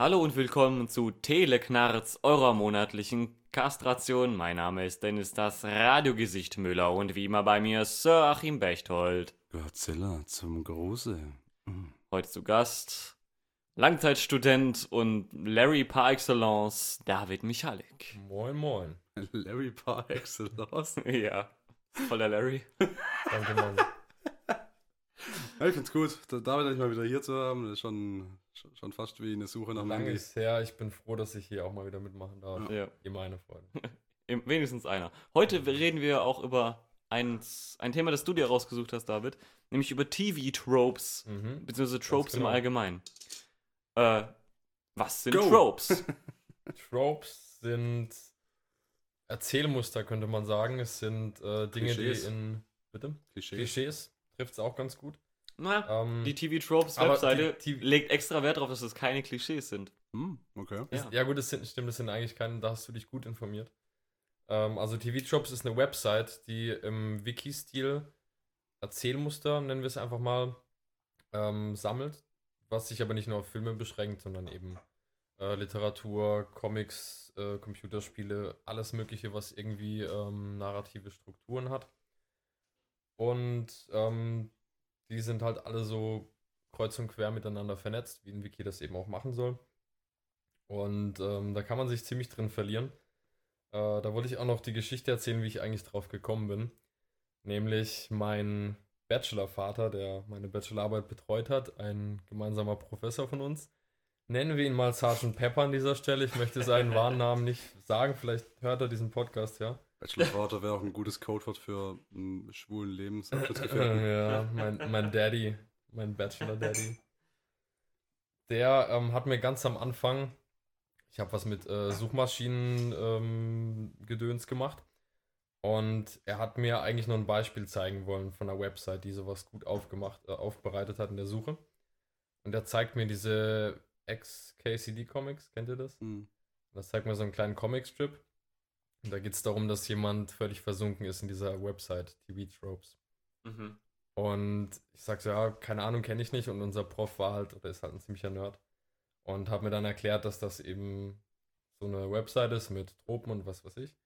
Hallo und willkommen zu Teleknarz, eurer monatlichen Kastration. Mein Name ist Dennis das Radiogesicht Müller und wie immer bei mir Sir Achim Bechtold. Godzilla zum Gruße. Mhm. Heute zu Gast Langzeitstudent und Larry par excellence, David Michalik. Moin, moin. Larry par excellence. ja, voller Larry. Danke, Mann. Ja, ich find's gut, da- David endlich mal wieder hier zu haben. Das ist schon, schon- fast wie eine Suche nach Lange ist her. Ich bin froh, dass ich hier auch mal wieder mitmachen darf. Ja, Ihr meine Freunde. im- wenigstens einer. Heute reden wir auch über eins, ein Thema, das du dir rausgesucht hast, David, nämlich über TV-Tropes, Mhm. beziehungsweise Tropes genau. im Allgemeinen. Äh, was sind Go. Tropes? Tropes sind Erzählmuster, könnte man sagen. Es sind äh, Dinge, Klischees. die in. Bitte? Klischee. Klischees trifft es auch ganz gut. Na, Ähm, die TV Tropes Webseite die- die- legt extra Wert darauf, dass es keine Klischees sind. Hm, okay. Ist, Ja. ja. gut, das sind, stimmt, das sind eigentlich keine, da hast du dich gut informiert. Ähm, also TV-Tropes ist eine Website, die im Wiki-Stil Erzählmuster, nennen wir es einfach mal, ähm, sammelt, was sich aber nicht nur auf Filme beschränkt, sondern eben äh, Literatur, Comics, äh, Computerspiele, alles Mögliche, was irgendwie ähm, narrative Strukturen hat. Und ähm, die sind halt alle so kreuz und quer miteinander vernetzt, wie ein Wiki das eben auch machen soll. Und ähm, da kann man sich ziemlich drin verlieren. Äh, da wollte ich auch noch die Geschichte erzählen, wie ich eigentlich drauf gekommen bin. Nämlich mein Bachelorvater, der meine Bachelorarbeit betreut hat, ein gemeinsamer Professor von uns. Nennen wir ihn mal Sergeant Pepper an dieser Stelle. Ich möchte seinen wahren Namen nicht sagen. Vielleicht hört er diesen Podcast, ja. Bachelorvater wäre auch ein gutes Codewort für einen schwulen Lebensabschnittsgefährten. ja, mein, mein Daddy, mein Bachelor Daddy. Der ähm, hat mir ganz am Anfang, ich habe was mit äh, Suchmaschinen ähm, Gedöns gemacht. Und er hat mir eigentlich nur ein Beispiel zeigen wollen von einer Website, die sowas gut aufgemacht, äh, aufbereitet hat in der Suche. Und er zeigt mir diese XKCD Comics, kennt ihr das? Hm. Das zeigt mir so einen kleinen Comicstrip. Und da geht es darum, dass jemand völlig versunken ist in dieser Website, TV Tropes. Mhm. Und ich sag so, ja, keine Ahnung, kenne ich nicht. Und unser Prof war halt, oder ist halt ein ziemlicher Nerd. Und hat mir dann erklärt, dass das eben so eine Website ist mit Tropen und was weiß ich.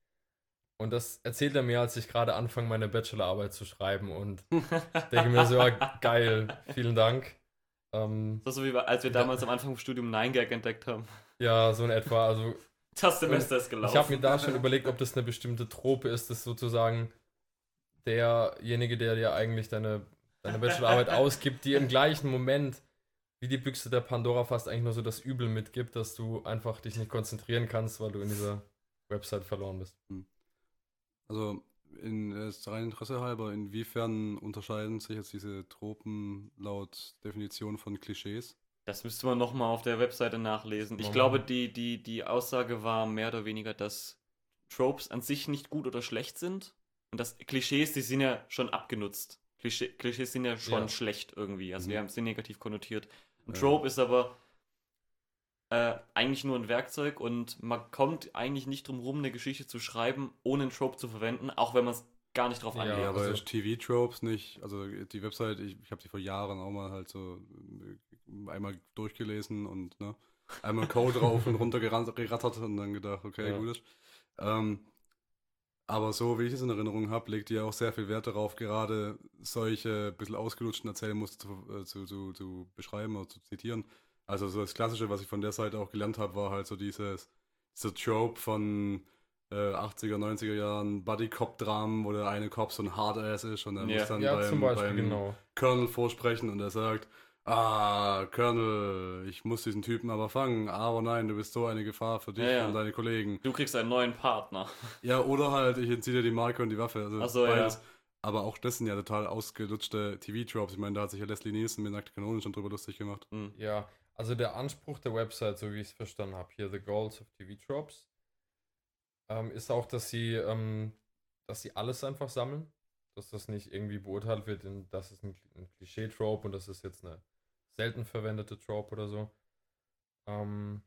Und das erzählt er mir, als ich gerade anfange, meine Bachelorarbeit zu schreiben. Und denke mir so, ja, geil, vielen Dank. Ähm, Das ist so wie als wir damals am Anfang vom Studium 9gag entdeckt haben. ja, so in etwa. Also Das Semester ist gelaufen. Ich habe mir da schon überlegt, ob das eine bestimmte Trope ist, dass sozusagen derjenige, der dir eigentlich deine, deine Bachelorarbeit ausgibt, dir im gleichen Moment wie die Büchse der Pandora fast eigentlich nur so das Übel mitgibt, dass du einfach dich nicht konzentrieren kannst, weil du in dieser Website verloren bist. Also, in äh, ist rein Interesse halber, inwiefern unterscheiden sich jetzt diese Tropen laut Definition von Klischees? Das müsste man nochmal auf der Webseite nachlesen. Ich glaube, die, die, die Aussage war mehr oder weniger, dass Tropes an sich nicht gut oder schlecht sind. Und dass Klischees, die sind ja schon abgenutzt. Klischee, Klischees sind ja schon Ja. schlecht irgendwie. Also Mhm. wir haben sie negativ konnotiert. Ein Ja. Trope ist aber äh, eigentlich nur ein Werkzeug und man kommt eigentlich nicht drum rum, eine Geschichte zu schreiben, ohne ein Trope zu verwenden, auch wenn man es gar nicht drauf anlegt. Ja, aber also- ist TV-Tropes nicht, also die Website, ich, ich habe die vor Jahren auch mal halt so äh, einmal durchgelesen und ne, einmal Code rauf und runter gerattert und dann gedacht, okay, Ja. gut ist. Ähm, aber so wie ich es in Erinnerung habe, legt ihr auch sehr viel Wert darauf, gerade solche bisschen ausgelutschten Erzählmuster zu, äh, zu, zu, zu beschreiben oder zu zitieren. Also so das Klassische, was ich von der Seite auch gelernt habe, war halt so dieses, dieser Trope von äh, 80er, 90er Jahren Buddy-Cop-Dramen, wo der eine Cop so ein Hard-Ass ist und er Ja. muss dann Ja, beim, zum Beispiel, beim genau. Colonel vorsprechen und er sagt, ah, Colonel, ich muss diesen Typen aber fangen, aber nein, du bist so eine Gefahr für dich Ja, ja. und deine Kollegen. Du kriegst einen neuen Partner. Ja, oder halt, ich entziehe dir die Marke und die Waffe. Also Ach so, ja. beides. Aber auch das sind ja total ausgelutschte TV-Tropes. Ich meine, da hat sich ja Leslie Nielsen mit Nackte Kanone schon drüber lustig gemacht. Hm. Ja, also der Anspruch der Website, so wie ich es verstanden habe, hier The Goals of TV Tropes, ähm, ist auch, dass sie, ähm, dass sie alles einfach sammeln. Dass das nicht irgendwie beurteilt wird, in, das ist ein, ein Klischee-Trope und das ist jetzt eine selten verwendete Trope oder so. Ähm,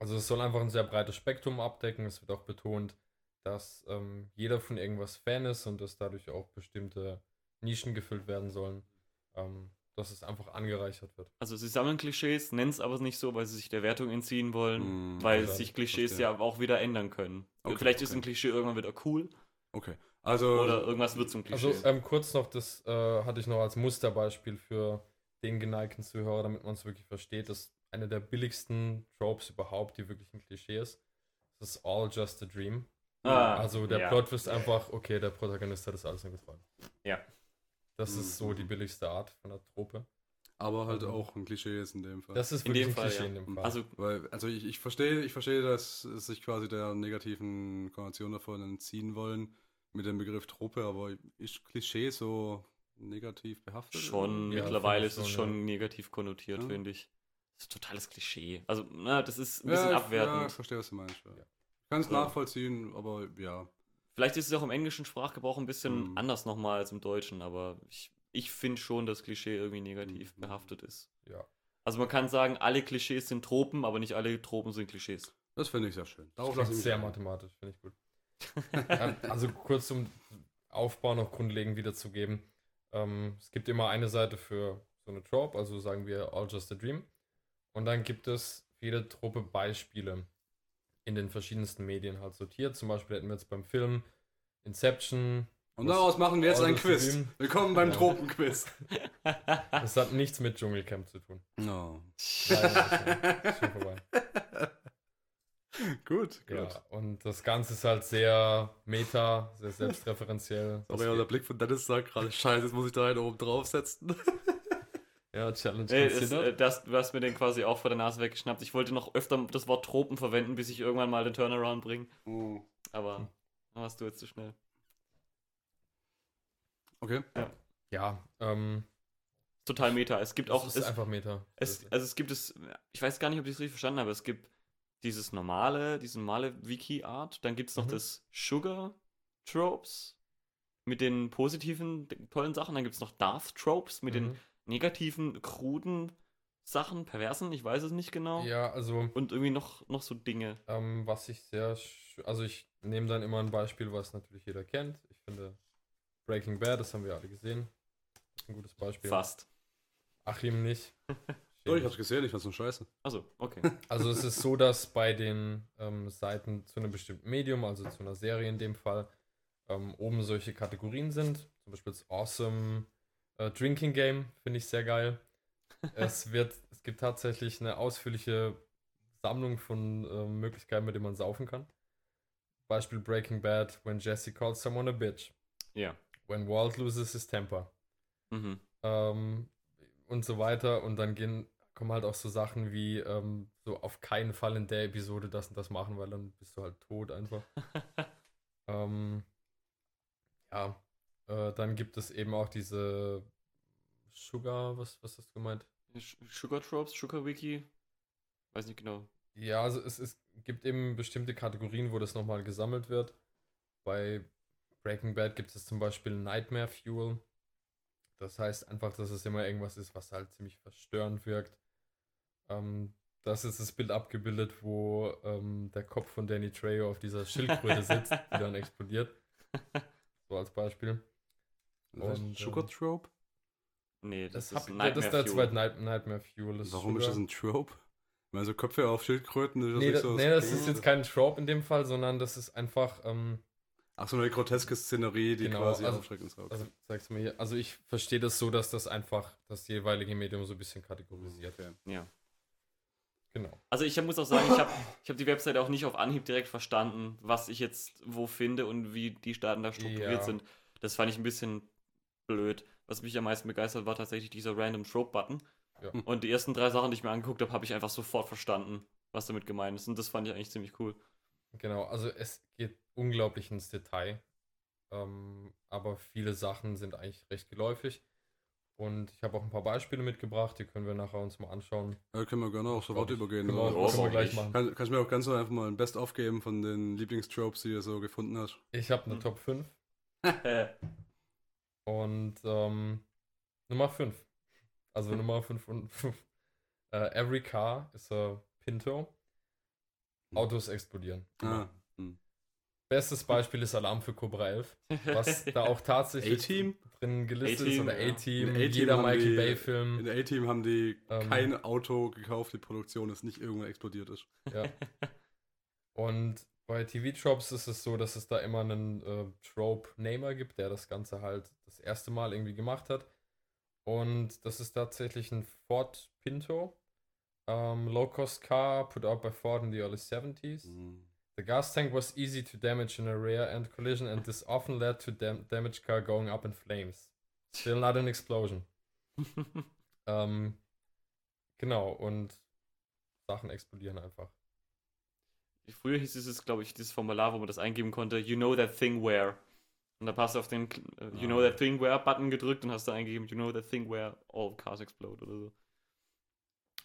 also es soll einfach ein sehr breites Spektrum abdecken. Es wird auch betont, dass ähm, jeder von irgendwas Fan ist und dass dadurch auch bestimmte Nischen gefüllt werden sollen. Ähm, dass es einfach angereichert wird. Also sie sammeln Klischees, nennen es aber nicht so, weil sie sich der Wertung entziehen wollen, Hm, weil ja, sich Klischees verstehe. ja auch wieder ändern können. Okay, Vielleicht ist okay. ein Klischee irgendwann wieder cool Okay. Also, oder irgendwas wird zum Klischee. Also ähm, kurz noch, das äh, hatte ich noch als Musterbeispiel für den geneigten Zuhörer, damit man es wirklich versteht. Das ist eine der billigsten Tropes überhaupt, die wirklich ein Klischee ist. Das ist All Just a Dream. Ah, also der ja. Plot ist einfach, okay, der Protagonist hat das alles nur geträumt. Ja. Das ist so Mhm. die billigste Art von der Trope. aber halt auch ein Klischee ist in dem Fall. Das ist In wirklich dem ein Fall, Klischee ja. in dem Fall. Also Weil, also ich, ich verstehe, ich verstehe, dass sich quasi der negativen Konnotation davon entziehen wollen mit dem Begriff Trope, aber ist Klischee so negativ behaftet? schon Ja, mittlerweile ist es schon, schon negativ konnotiert, Ja. finde ich. Das ist totales Klischee. Also, na, das ist ein Ja, bisschen ich- Ja, abwertend. ich verstehe, was du meinst. Ja. Ja. Ich kann es Ja. nachvollziehen, aber ja. Vielleicht ist es auch im englischen Sprachgebrauch ein bisschen Mhm. anders nochmal als im Deutschen, aber ich, ich finde schon, dass Klischee irgendwie negativ Mhm. behaftet ist. ja. Also man kann sagen, alle Klischees sind Tropen, aber nicht alle Tropen sind Klischees. Das finde ich sehr schön. Darauf Das mich sehr ein. mathematisch, finde ich gut. also kurz um Aufbau noch grundlegend wiederzugeben. Ähm, es gibt immer eine Seite für so eine Trope, also sagen wir All Just a Dream. Und dann gibt es für jede Trope Beispiele in den verschiedensten Medien halt sortiert. Zum Beispiel hätten wir jetzt beim Film Inception. Und daraus machen wir jetzt ein Quiz. Dream. Willkommen beim Ja. Tropenquiz. Das hat nichts mit Dschungelcamp zu tun. No. Leider ist schon vorbei. gut, gut. Ja, und das Ganze ist halt sehr meta, sehr selbstreferenziell. Aber ja, der Blick von Dennis sagt gerade, scheiße, jetzt muss ich da einen oben draufsetzen. Ja, Challenge Ey, considered. äh, das, du hast mir den quasi auch vor der Nase weggeschnappt. Ich wollte noch öfter das Wort Tropen verwenden, bis ich irgendwann mal den Turnaround bringe. Oh. Aber warst du jetzt zu schnell. Okay. Ja, ähm, Total meta. Es gibt auch. ist Es, einfach Meta. es, also es gibt es. Ich weiß gar nicht, ob ich es richtig verstanden habe. Es gibt dieses normale, diese normale Wiki-Art. Dann gibt es noch Mhm. das Sugar Tropes mit den positiven, tollen Sachen. Dann gibt es noch Darth Tropes mit den Mhm. Negativen, kruden Sachen, perversen, ich weiß es nicht genau. Ja, also, Und irgendwie noch, noch so Dinge. ähm, was ich sehr, also ich nehme dann immer ein Beispiel, was natürlich jeder kennt. Ich finde Breaking Bad, das haben wir alle gesehen. Das ist ein gutes Beispiel. Fast. Achim nicht. So, ich hab's gesehen, ich fand's nur scheiße. Also, okay. Also es ist so, dass bei den ähm, Seiten zu einem bestimmten Medium, also zu einer Serie in dem Fall, ähm, oben solche Kategorien sind. Zum Beispiel das Awesome äh, Drinking Game, finde ich sehr geil. es wird, es gibt tatsächlich eine ausführliche Sammlung von ähm, Möglichkeiten, mit denen man saufen kann. Beispiel Breaking Bad, when Jesse calls someone a bitch. Ja. When Walt loses his temper Mhm. ähm, und so weiter. Und dann gehen, kommen halt auch so Sachen wie ähm, so auf keinen Fall in der Episode das und das machen, weil dann bist du halt tot einfach. ähm, ja, äh, dann gibt es eben auch diese Sugar, was, was hast du gemeint? Sugar Tropes, Sugar Wiki. Weiß nicht genau. Ja, also es, es gibt eben bestimmte Kategorien, wo das nochmal gesammelt wird. Bei Breaking Bad gibt es zum Beispiel Nightmare Fuel. Das heißt einfach, dass es immer irgendwas ist, was halt ziemlich verstörend wirkt. Ähm, das ist das Bild abgebildet, wo ähm, der Kopf von Danny Trejo auf dieser Schildkröte sitzt, die dann explodiert. So als Beispiel. Das Und, Sugar ähm, Trope? Nee, das, Das, ist hab, Nightmare das ist der Fuel. zweite Night, Nightmare Fuel. Das Warum ist Sugar. das ein Trope? Meine, so Köpfe auf Schildkröten, ist das Nee, nicht da, so. nee, das ist jetzt kein Trope in dem Fall, sondern das ist einfach. Ähm, Ach, so eine groteske Szenerie, die Genau, quasi also- aufschreckend ist. Also sag's mir hier. Also ich verstehe das so, dass das einfach das jeweilige Medium so ein bisschen kategorisiert. Okay. Ja. Genau. Also ich muss auch sagen, ich habe ich hab die Webseite auch nicht auf Anhieb direkt verstanden, was ich jetzt wo finde und wie die Staaten da strukturiert Ja. sind. Das fand ich ein bisschen blöd. Was mich am meisten begeistert, war tatsächlich dieser Random Trope-Button. Ja. Und die ersten drei Sachen, die ich mir angeguckt habe, habe ich einfach sofort verstanden, was damit gemeint ist. Und das fand ich eigentlich ziemlich cool. Genau. Also es geht unglaublich ins Detail. Ähm, aber viele Sachen sind eigentlich recht geläufig. Und ich habe auch ein paar Beispiele mitgebracht, die können wir nachher uns mal anschauen. Ja, können wir gerne auch sofort übergehen. Können wir? Ja, können wir gleich machen. Kann, kannst du mir auch ganz einfach mal ein Best aufgeben von den Lieblingstropes, die du so gefunden hast? Ich habe eine Hm. Top 5 Äh, und ähm, Nummer 5. Also Hm. Nummer 5 und 5. Äh, every car is a Pinto. Autos explodieren. Ah, hm. Bestes Beispiel ist Alarm für Cobra 11, was da auch tatsächlich drin gelistet ist. Oder ja. A-Team, In A-Team jeder Michael Bay-Film. In A-Team haben die Ähm. kein Auto gekauft, die Produktion ist nicht irgendwann explodiert ist. Ja. Und bei TV-Tropes ist es so, dass es da immer einen äh, Trope-Namer gibt, der das Ganze halt das erste Mal irgendwie gemacht hat. Und das ist tatsächlich ein Ford Pinto. Um, Low-cost car put out by Ford in the early 70s. Mhm. The gas tank was easy to damage in a rear-end collision and this often led to dam damaged car going up in flames. Still not an explosion. Ähm, genau, und Sachen explodieren einfach. Früher hieß es, glaube ich, dieses Formular, wo man das eingeben konnte, you know that thing where. Und da hast du auf den äh, You know Ah. that thing where Button gedrückt und hast da eingegeben, you know that thing where all cars explode oder so.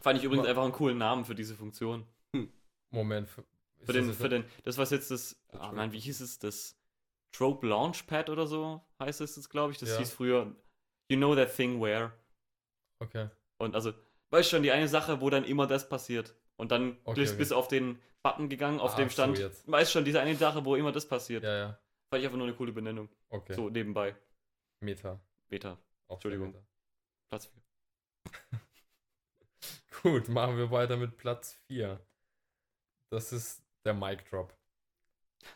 Fand ich übrigens einfach einen coolen Namen für diese Funktion. Moment. Für, Für den, das für den, das was jetzt das, ah Trope. Mann, wie hieß es, das Trope Launchpad oder so heißt es jetzt, glaube ich. Das Ja. hieß früher, you know that thing where. Okay. Und also, weißt du schon, die eine Sache, wo dann immer das passiert. Und dann Okay, bist okay. bis auf den Button gegangen, auf Ach dem so, stand, jetzt. weißt schon, diese eine Sache, wo immer das passiert. Ja, ja. Fand ich einfach nur eine coole Benennung. Okay. So nebenbei. Meta. Beta, Auch Entschuldigung. Meta. Platz 4. Gut, machen wir weiter mit Platz 4. Das ist der Mic Drop.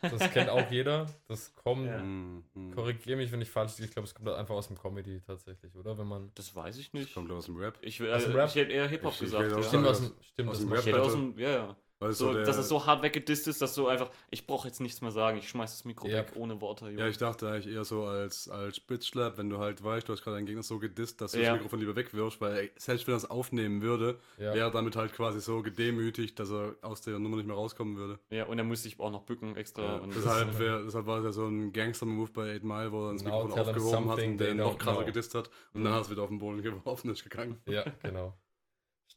Das kennt auch jeder. Das kommt, Ja. Mhm. Korrigiere mich, wenn ich falsch liege. Ich glaube, es kommt einfach aus dem Comedy tatsächlich, oder? Wenn man. Das weiß ich Das nicht. kommt aus dem Rap. Ich, will- Aus dem äh, Rap? ich hätte eher Hip-Hop Ich- ich gesagt. ja. Stimmt, aus dem, stimmt, aus das dem macht Ich hätte Rap- aus dem, ja, ja. Weil So, der, dass es so hart weggedisst ist, dass du einfach, ich brauche jetzt nichts mehr sagen, ich schmeiß das Mikro Ja. weg ohne Worte. Junge. Ja, ich dachte eigentlich eher so als, als Spitzschlapp, wenn du halt weißt, du hast gerade deinen Gegner so gedisst, dass du Ja. das Mikrofon lieber wegwirfst, weil selbst wenn er es aufnehmen würde, Ja. wäre er damit halt quasi so gedemütigt, dass er aus der Nummer nicht mehr rauskommen würde. ja, und er muss sich auch noch bücken extra. Ja, und deshalb, wär, deshalb war es ja so ein Gangster-Move bei 8 Mile, wo er das Now Mikrofon aufgehoben hat und den noch krasser know. gedisst hat und dann hat es wieder auf den Boden geworfen und ist gegangen. Ja, genau.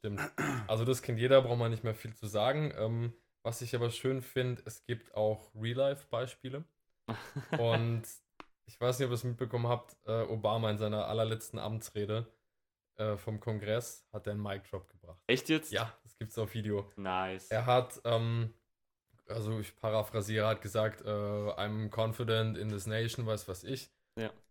Stimmt. Also das kennt jeder, braucht man nicht mehr viel zu sagen. Ähm, was ich aber schön finde, es gibt auch Real-Life-Beispiele. Und ich weiß nicht, ob ihr es mitbekommen habt, äh, Obama in seiner allerletzten Amtsrede äh, vom Kongress hat er einen Mic-Drop gebracht. Echt jetzt? Ja, das gibt's auf Video. Nice. Er hat, ähm, also ich paraphrasiere, hat gesagt, äh, I'm confident in this nation, weiß was ich.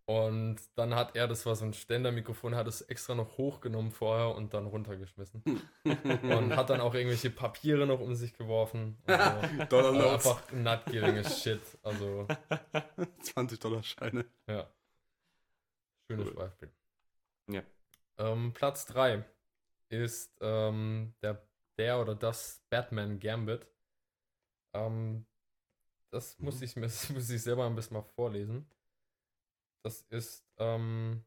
Und dann hat er, das war so ein Ständermikrofon, hat es extra noch hochgenommen vorher und dann runtergeschmissen. und hat dann auch irgendwelche Papiere noch um sich geworfen. Also, Dollar also einfach nutgieriges Shit. Also, 20 Dollar Scheine. ja. Schönes Cool. Beispiel. Ja. Ähm, Platz 3 ist ähm, der, der oder das Batman Gambit. Ähm, das muss, Mhm. ich, mir- das muss ich selber ein bisschen mal vorlesen. Das ist, ähm,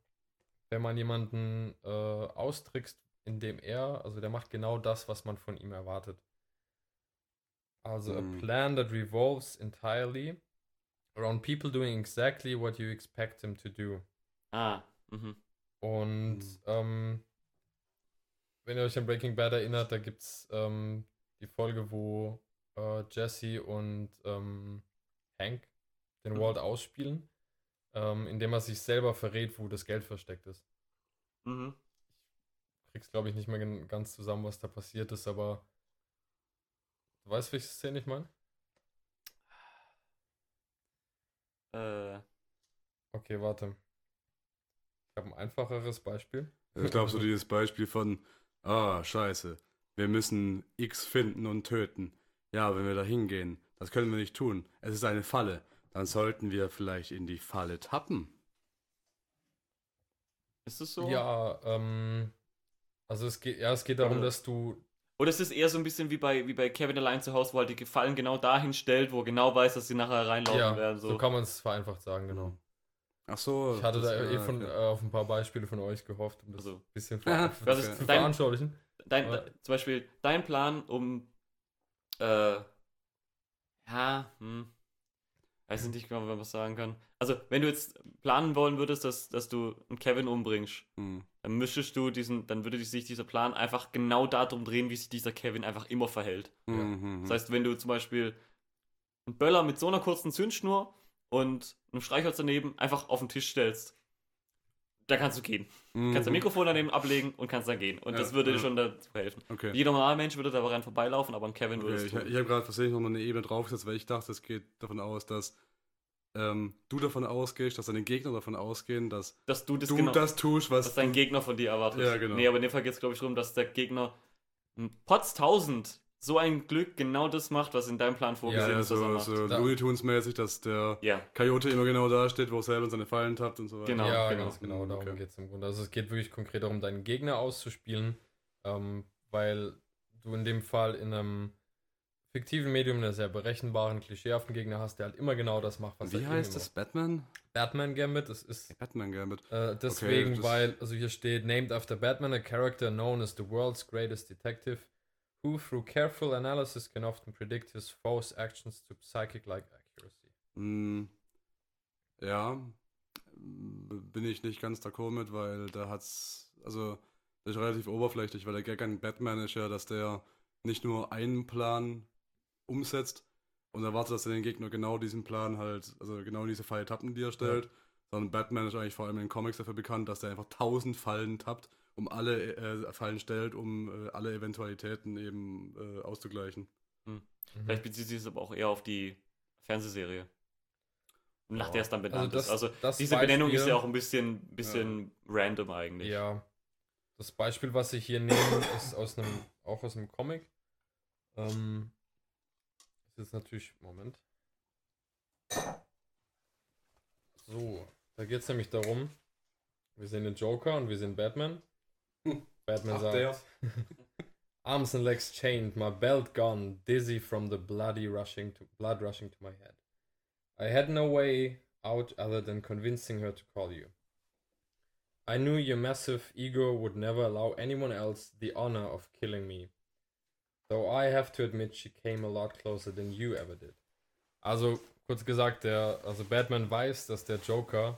wenn man jemanden äh, austrickst, indem er, also der macht genau das, was man von ihm erwartet. Also Mhm. a plan that revolves entirely around people doing exactly what you expect them to do. Ah, mhm. Und Mhm. ähm, wenn ihr euch an Breaking Bad erinnert, da gibt es ähm, die Folge, wo äh, Jesse und ähm, Hank den Mhm. Walt ausspielen, ähm, indem er sich selber verrät, wo das Geld versteckt ist. Mhm. Krieg's, glaube ich, nicht mehr ganz zusammen, was da passiert ist, aber du weißt, welche Szene ich meine? Äh, Okay, warte. Ich habe ein einfacheres Beispiel. Ich glaube, so dieses Beispiel von, ah, scheiße, wir müssen X finden und töten. Ja, wenn wir da hingehen, das können wir nicht tun. Es ist eine Falle. Dann sollten wir vielleicht in die Falle tappen. ist es so? Ja, ähm, also es geht, ja, es geht darum, Oder- dass du Oder ist es eher so ein bisschen wie bei, wie bei Kevin allein zu Hause, wo er die Gefallen genau dahin stellt, wo er genau weiß, dass sie nachher reinlaufen ja, werden. so. So. kann man es vereinfacht sagen, genau. Ach so. Ich hatte das- da eh von, äh, auf ein paar Beispiele von euch gehofft, um das Also, ein bisschen ver was zu ist dein- veranschaulichen. dein, zum Beispiel dein Plan, um äh, ja, hm, weiß nicht genau, wenn man was sagen kann. Also, wenn du jetzt planen wollen würdest, dass, dass du einen Kevin umbringst, Hm. dann müsstest du diesen, dann würde sich dieser Plan einfach genau darum drehen, wie sich dieser Kevin einfach immer verhält. Mhm. Das heißt, wenn du zum Beispiel einen Böller mit so einer kurzen Zündschnur und einem Streichholz daneben einfach auf den Tisch stellst, da kannst du gehen. Mhm. Kannst dein Mikrofon daneben ablegen und kannst dann gehen. Und Ja, das würde dir ja. schon dazu helfen. Okay. Jeder normale Mensch würde da rein vorbeilaufen, aber ein Kevin würde Okay, es ich tun. ich habe gerade tatsächlich nochmal eine Ebene draufgesetzt, weil ich dachte, es geht davon aus, dass ähm, du davon ausgehst, dass deine Gegner davon ausgehen, dass Dass du das du genau, das tust, was was dein Gegner von dir erwartet. Ja, genau. Nee, aber in dem Fall geht es, glaube ich, darum, dass der Gegner ein Potz 1000 so ein Glück genau das macht, was in deinem Plan ja, vorgesehen ja, ist, er so, so Looney Tunes mäßig, dass der Ja, Coyote immer genau da steht, wo er selber in seine Fallen tappt und so weiter. Genau, ja, genau. ganz genau, darum okay. geht es im Grunde. Also es geht wirklich konkret darum, deinen Gegner auszuspielen, ähm, weil du in dem Fall in einem fiktiven Medium einen sehr berechenbaren, klischeehaften Gegner hast, der halt immer genau das macht, was Wie er heißt immer das? Batman? Batman Gambit, das ist Batman Gambit. äh, deswegen, das- weil, also hier steht, named after Batman, a character known as the world's greatest detective, who through careful analysis can often predict his foes' actions to psychic-like accuracy. Hm, ja, bin ich nicht ganz d'accord mit, weil da hat's, also, das ist relativ oberflächlich, weil der Gag an Batman ist ja, dass der nicht nur einen Plan umsetzt und erwartet, dass er den Gegner genau diesen Plan halt, also genau diese Falle tappen, die er stellt, sondern Batman ist eigentlich vor allem in den Comics dafür bekannt, dass er einfach tausend Fallen tappt, um alle äh, Fallen stellt, um äh, alle Eventualitäten eben äh, auszugleichen. Mhm. vielleicht bezieht sich es aber auch eher auf die Fernsehserie. Nach Ja. der es dann benannt Also das- ist. Also das diese Benennung ist Beispiel- ja auch ein bisschen, bisschen random eigentlich. Ja. Das Beispiel, was ich hier nehme, ist aus einem, auch aus einem Comic. Ähm, ist jetzt natürlich, Moment. So, da geht es nämlich darum, wir sehen den Joker und wir sehen Batman. Batman Ach, sagt, der. Arms and legs chained, my belt gone, dizzy from the bloody rushing to blood rushing to my head. I had no way out other than convincing her to call you. I knew your massive ego would never allow anyone else the honor of killing me. Though I have to admit she came a lot closer than you ever did. Also, kurz gesagt, der, also Batman weiß, dass der Joker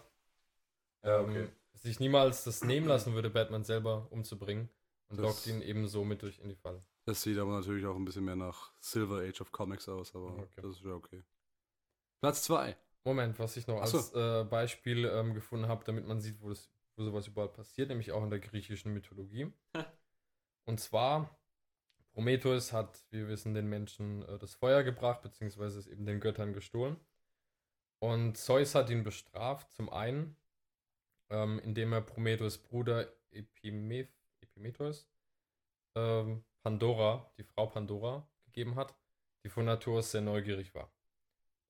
ah, ähm, okay. Sich niemals das nehmen lassen würde, Batman selber umzubringen. Und Das- lockt ihn eben so mit durch in die Falle. Das sieht aber natürlich auch ein bisschen mehr nach Silver Age of Comics aus, aber Okay. das ist ja okay. Platz 2. Moment, was ich noch Ach so. als äh, Beispiel ähm, gefunden habe, damit man sieht, wo, das, wo sowas überall passiert, nämlich auch in der griechischen Mythologie. Und zwar, Prometheus hat, wie wir wissen, den Menschen äh, das Feuer gebracht, beziehungsweise es eben den Göttern gestohlen. Und Zeus hat ihn bestraft, zum einen, ähm, indem er Prometheus Bruder Epimeth, Epimetheus ähm, Pandora, die Frau Pandora, gegeben hat, die von Natur aus sehr neugierig war.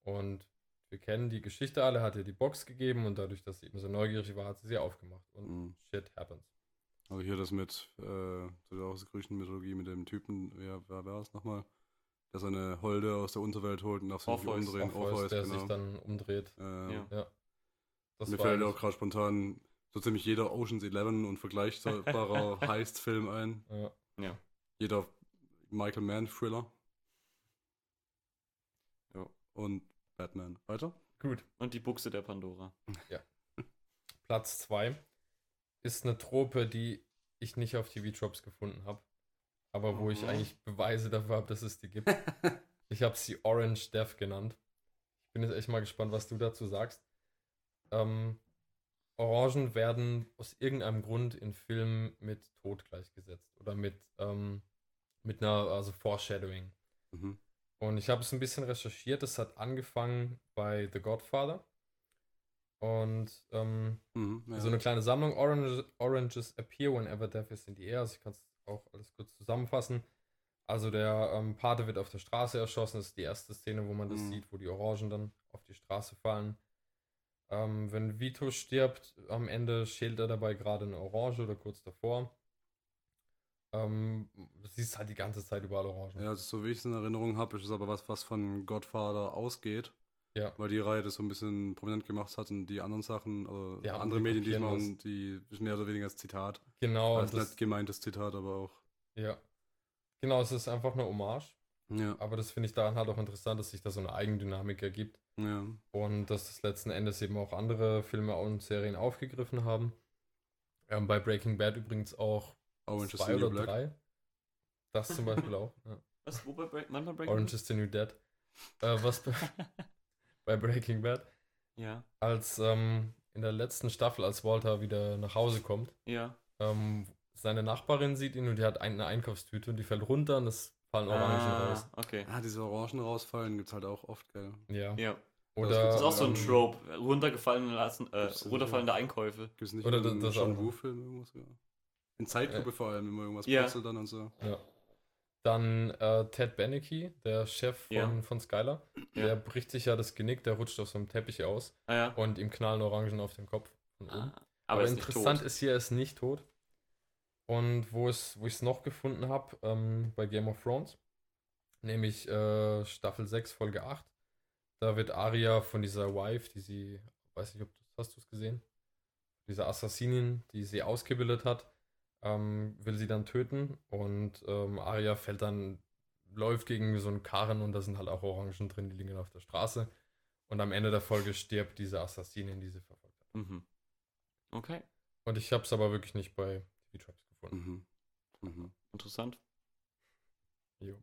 Und wir kennen die Geschichte alle, hat ihr die Box gegeben und dadurch, dass sie eben so neugierig war, hat sie sie aufgemacht. Und Mhm. shit happens. Also hier das mit, äh, das ist auch aus der griechischen Mythologie mit dem Typen, ja, wer war es nochmal? Der seine Holde aus der Unterwelt holt und darf sich umdrehen. Orpheus, Orpheus, der genau. sich dann umdreht. äh, Ja. Ja. Das Mir fällt eigentlich- auch gerade spontan so ziemlich jeder Ocean's 11 und vergleichbarer Heist-Film ein. ja. Ja. Jeder Michael Mann-Thriller. Ja. Und Batman. Weiter? Gut. Und die Buchse der Pandora. Platz 2 ist eine Trope, die ich nicht auf TV-Tropes gefunden habe, aber wo ich Mhm. eigentlich Beweise dafür habe, dass es die gibt. ich habe sie Orange Death genannt. Ich bin jetzt echt mal gespannt, was du dazu sagst. Ähm, Orangen werden aus irgendeinem Grund in Filmen mit Tod gleichgesetzt oder mit, ähm, mit einer, also Foreshadowing. Mhm. Und ich habe es ein bisschen recherchiert. Es hat angefangen bei The Godfather. Und ähm, Mhm, ja. so eine kleine Sammlung. Oranges, Oranges appear whenever death is in the air. Also ich kann es auch alles kurz zusammenfassen. Also der ähm, Pate wird auf der Straße erschossen. Das ist die erste Szene, wo man das Mhm. sieht, wo die Orangen dann auf die Straße fallen. Ähm, wenn Vito stirbt, am Ende schält er dabei gerade eine Orange oder kurz davor. Ähm, siehst halt die ganze Zeit überall Orangen. Ja, also so wie ich es in Erinnerung habe, ist es aber was, was von Godfather ausgeht. Ja. Weil die Reihe das so ein bisschen prominent gemacht hat und die anderen Sachen, also Ja, andere die Medien, die kopieren machen, die ist mehr oder weniger als Zitat. Genau, als das, nicht gemeintes Zitat, aber auch. ja. Genau, es ist einfach eine Hommage. Ja, Aber das finde ich daran halt auch interessant, dass sich da so eine Eigendynamik ergibt. ja. Und dass es letzten Endes eben auch andere Filme und Serien aufgegriffen haben. Ähm, bei Breaking Bad übrigens auch Orange is zwei the New oder Black. drei. Das zum Beispiel auch. Ja. Was? Wo bei Break, manchmal Breaking Orange is the New Dead. Äh, was bei, bei Breaking Bad Ja. als ähm, in der letzten Staffel, als Walter wieder nach Hause kommt, Ja. ähm, seine Nachbarin sieht ihn und die hat eine Einkaufstüte und die fällt runter und es fallen Orangen Ah, raus. okay. Ja, diese Orangen rausfallen gibt es halt auch oft, gell. Ja. Ja. Oder, Das ist auch so ein ähm, Trope. Runtergefallene lassen, äh, Gibt's runterfallende Einkäufe. Gibt es nicht Oder in das- das John auch. Woo-Film irgendwas? Ja. In Zeitlupe vor allem immer irgendwas Ja. putzelt dann und so. Ja. Dann äh, Ted Beneke, der Chef von, Ja. von Skylar. Ja. Der bricht sich ja das Genick, der rutscht auf so einem Teppich aus Ah, ja. und ihm knallen Orangen auf den Kopf. Von oben. Ah, Aber, aber ist nicht interessant tot. ist hier, er ist nicht tot. Und wo, es, wo ich es noch gefunden habe, ähm, bei Game of Thrones, nämlich äh, Staffel 6, Folge 8, da wird Arya von dieser Wife, die sie, weiß nicht, ob du hast du es gesehen, dieser Assassinin, die sie ausgebildet hat, ähm, will sie dann töten und ähm, Arya fällt dann, läuft gegen so einen Karren und da sind halt auch Orangen drin, die liegen auf der Straße. Und am Ende der Folge stirbt diese Assassinin, die sie verfolgt hat. Mhm. Okay, Und ich habe es aber wirklich nicht bei TV Tribes gefunden. Mhm. Mhm. interessant. Jo.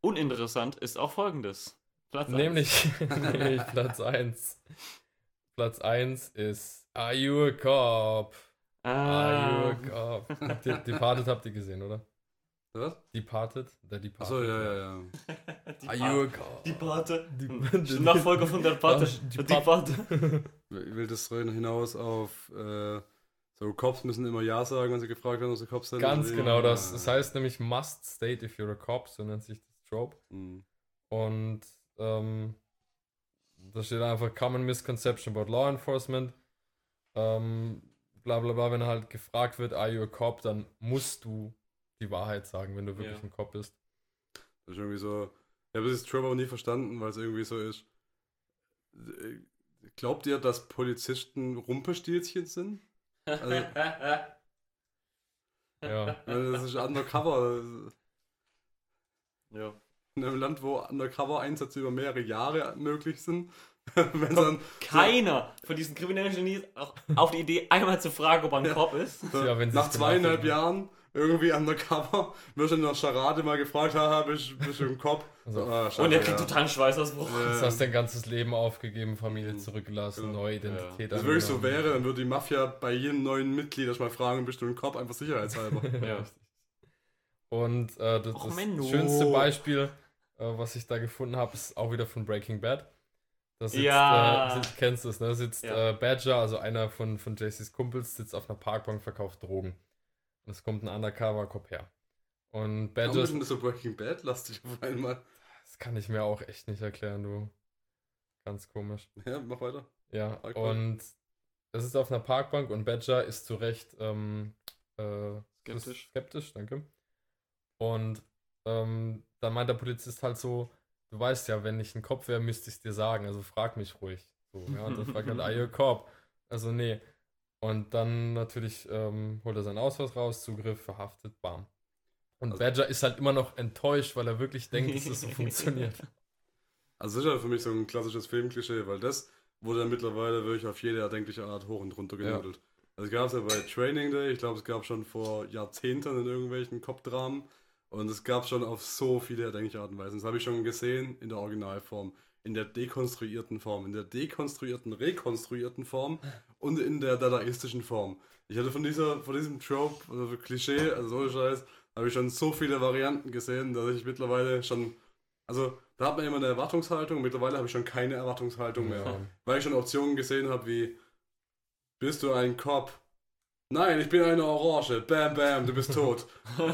Uninteressant ist auch folgendes. Platz. Nämlich, nämlich Platz 1. Platz 1 ist Are You a Cop? Are You a Ah, Cop? Habt ihr, Departed habt ihr gesehen, oder? Was? Departed? Der Departed. Achso, ja, ja, ja. die, Are. You a Cop? die Pate. Die- Hm. Die Nachfolger von der Pate. Ah, die Die Pate. Pate. Will das hinaus auf äh, so Cops müssen immer Ja sagen, wenn sie gefragt werden, ob sie Cops sind? Ganz genau das. Ja. Das heißt nämlich Must State if you're a Cop, so nennt sich das Trope. Mhm. Und ähm, da steht einfach Common Misconception about Law Enforcement. Ähm, bla bla bla, wenn halt gefragt wird, are you a cop, dann musst du die Wahrheit sagen, wenn du wirklich Ja. ein Cop bist. Das ist irgendwie so. Ich habe das Trope auch nie verstanden, weil es irgendwie so ist. Glaubt ihr, dass Polizisten Rumpelstilzchen sind? Also, Ja. Weil das ist undercover. ja. In einem Land, wo Undercover-Einsätze über mehrere Jahre möglich sind. wenn dann Keiner von diesen kriminellen Genies auch auf die Idee, einmal zu fragen, ob er ein Ja. Cop ist. so Ja, nach zweieinhalb. Jahren irgendwie undercover wirst du in der Charade mal gefragt, haha, bist, bist du ein Cop? Also, Ah, Und er kriegt ja. totalen Schweißausbruch. Ja. Du hast dein ganzes Leben aufgegeben, Familie Mhm. zurückgelassen, Genau. neue Identität. Wenn das wirklich so wäre, dann würde die Mafia bei jedem neuen Mitglied erstmal fragen, bist du ein Cop? Einfach sicherheitshalber. Ja. Und äh, das, Och, das schönste Beispiel, äh, was ich da gefunden habe, ist auch wieder von Breaking Bad. Da sitzt, Ja. äh, sitzt, kennst du es, ne? Da sitzt Ja. äh, Badger, also einer von, von JCs Kumpels, sitzt auf einer Parkbank, verkauft Drogen. Und es kommt ein Undercover-Cop her. Und Badger, Warum ist, so Breaking Bad lastig auf einmal? das kann ich mir auch echt nicht erklären, du. Ganz komisch. Ja, mach weiter. Ja, Parkbank. und es ist auf einer Parkbank und Badger ist zu Recht ähm, äh, Skeptisch. skeptisch, danke. Und ähm, dann meint der Polizist halt so, du weißt ja, wenn ich ein Kopf wäre, müsste ich es dir sagen, also frag mich ruhig. So, ja, und dann fragt er halt, are you a cop? Also nee. Und dann natürlich ähm, holt er seinen Ausweis raus, Zugriff, verhaftet, bam. Und Also- Badger ist halt immer noch enttäuscht, weil er wirklich denkt, dass das so funktioniert. Also das ist ja für mich so ein klassisches Filmklischee, weil das wurde dann mittlerweile wirklich auf jede erdenkliche Art hoch und runter Ja. genudelt. Also es gab es ja bei Training Day, ich glaube es gab schon vor Jahrzehnten in irgendwelchen Cop-Dramen und es gab schon auf so viele erdenkliche Arten und Weisen. Das habe ich schon gesehen in der Originalform, in der dekonstruierten Form, in der dekonstruierten, rekonstruierten Form und in der dadaistischen Form. Ich hatte von dieser, von diesem Trope, also Klischee, also so Scheiß, habe ich schon so viele Varianten gesehen, dass ich mittlerweile schon, also da hat man immer eine Erwartungshaltung, mittlerweile habe ich schon keine Erwartungshaltung mehr. Ja. Weil ich schon Optionen gesehen habe wie, bist du ein Cop? Nein, ich bin eine Orange. Bam, bam, du bist tot.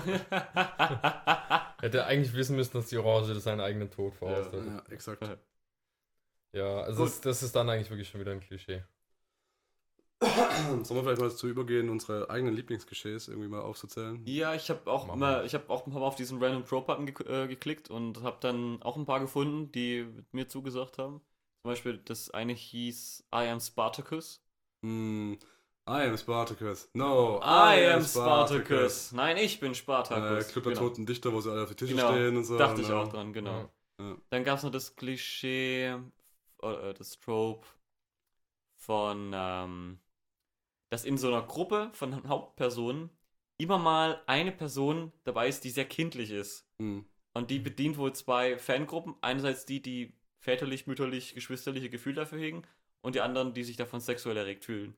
Hätte eigentlich wissen müssen, dass die Orange seinen eigenen Tod voraussetzt. ja, exakt. Ja, also das, das ist dann eigentlich wirklich schon wieder ein Klischee. Sollen wir vielleicht mal dazu übergehen, unsere eigenen Lieblingsgeschehs irgendwie mal aufzuzählen? Ja, ich habe auch mal, ich habe auch ein paar Mal auf diesen Random Pro Button ge äh, geklickt und habe dann auch ein paar gefunden, die mir zugesagt haben. Zum Beispiel das eine hieß I am Spartacus. Hm, I am Spartacus. No, I am Spartacus. Nein, ich bin Äh, Spartacus. Club der Genau. Toten Dichter, wo sie alle auf die Tische Genau, stehen und so. Dachte ich ne? auch dran, genau. Ja. Dann gab es noch das Klischee, äh, das Trope von, ähm, dass in so einer Gruppe von Hauptpersonen immer mal eine Person dabei ist, die sehr kindlich ist. Hm. Und die bedient wohl zwei Fangruppen. Einerseits die, die väterlich, mütterlich, geschwisterliche Gefühle dafür hegen. und die anderen, die sich davon sexuell erregt fühlen.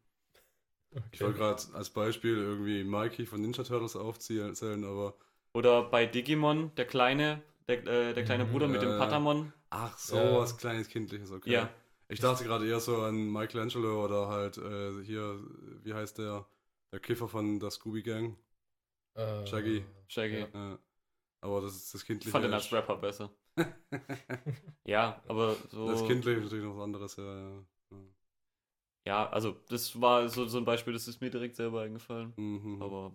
Ich wollte gerade als Beispiel irgendwie Mikey von Ninja Turtles aufzählen, aber. Oder bei Digimon, der kleine, der, äh, der kleine Mhm, Bruder mit dem äh, Patamon. Ach, so Ja. was kleines Kindliches, okay. Ja. Ich dachte gerade eher so an Michelangelo oder halt äh, hier, wie heißt der? Der Kiffer von der Scooby Gang. Äh, Shaggy. Shaggy. Ja. Aber das ist das Ich Kindliche. fand den als Rapper besser. Ja, aber so. Das Kindliche ist natürlich noch was anderes, ja. ja. ja. Ja, also das war so, so ein Beispiel, das ist mir direkt selber eingefallen. Mhm. Aber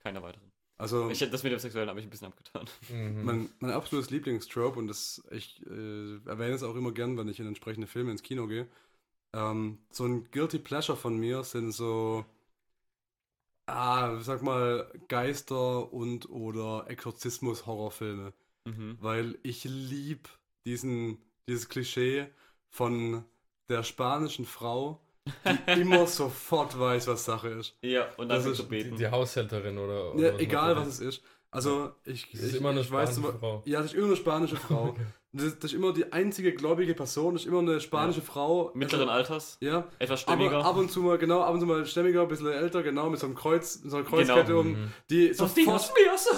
keiner weiteren. Also, Ich, das mit dem Sexuellen habe ich ein bisschen abgetan. Mhm. mein, mein absolutes Lieblingstrope, und das ich äh, erwähne es auch immer gern, wenn ich in entsprechende Filme ins Kino gehe. Ähm, so ein Guilty Pleasure von mir sind so, ah, sag mal, Geister und oder Exorzismus-Horrorfilme. Mhm. weil ich lieb diesen, dieses Klischee von der spanischen Frau, die immer sofort weiß, was Sache ist. Ja, und dann Das ist die, gebeten. die Haushälterin oder. Ja, oder egal, was es ist. Also, ich, Das ist ich, immer eine ich weiß spanische zum- Frau. Ja, das ist immer eine spanische Frau. Das, das ist immer die einzige gläubige Person, das ist immer eine spanische Frau. Mittleren also, Alters, Ja, etwas stämmiger. aber ab und zu mal, genau, ab und zu mal stämmiger, ein bisschen älter, genau, mit so einem Kreuz, mit so einer Kreuzkette Genau. um, Mhm. die sofort, mir,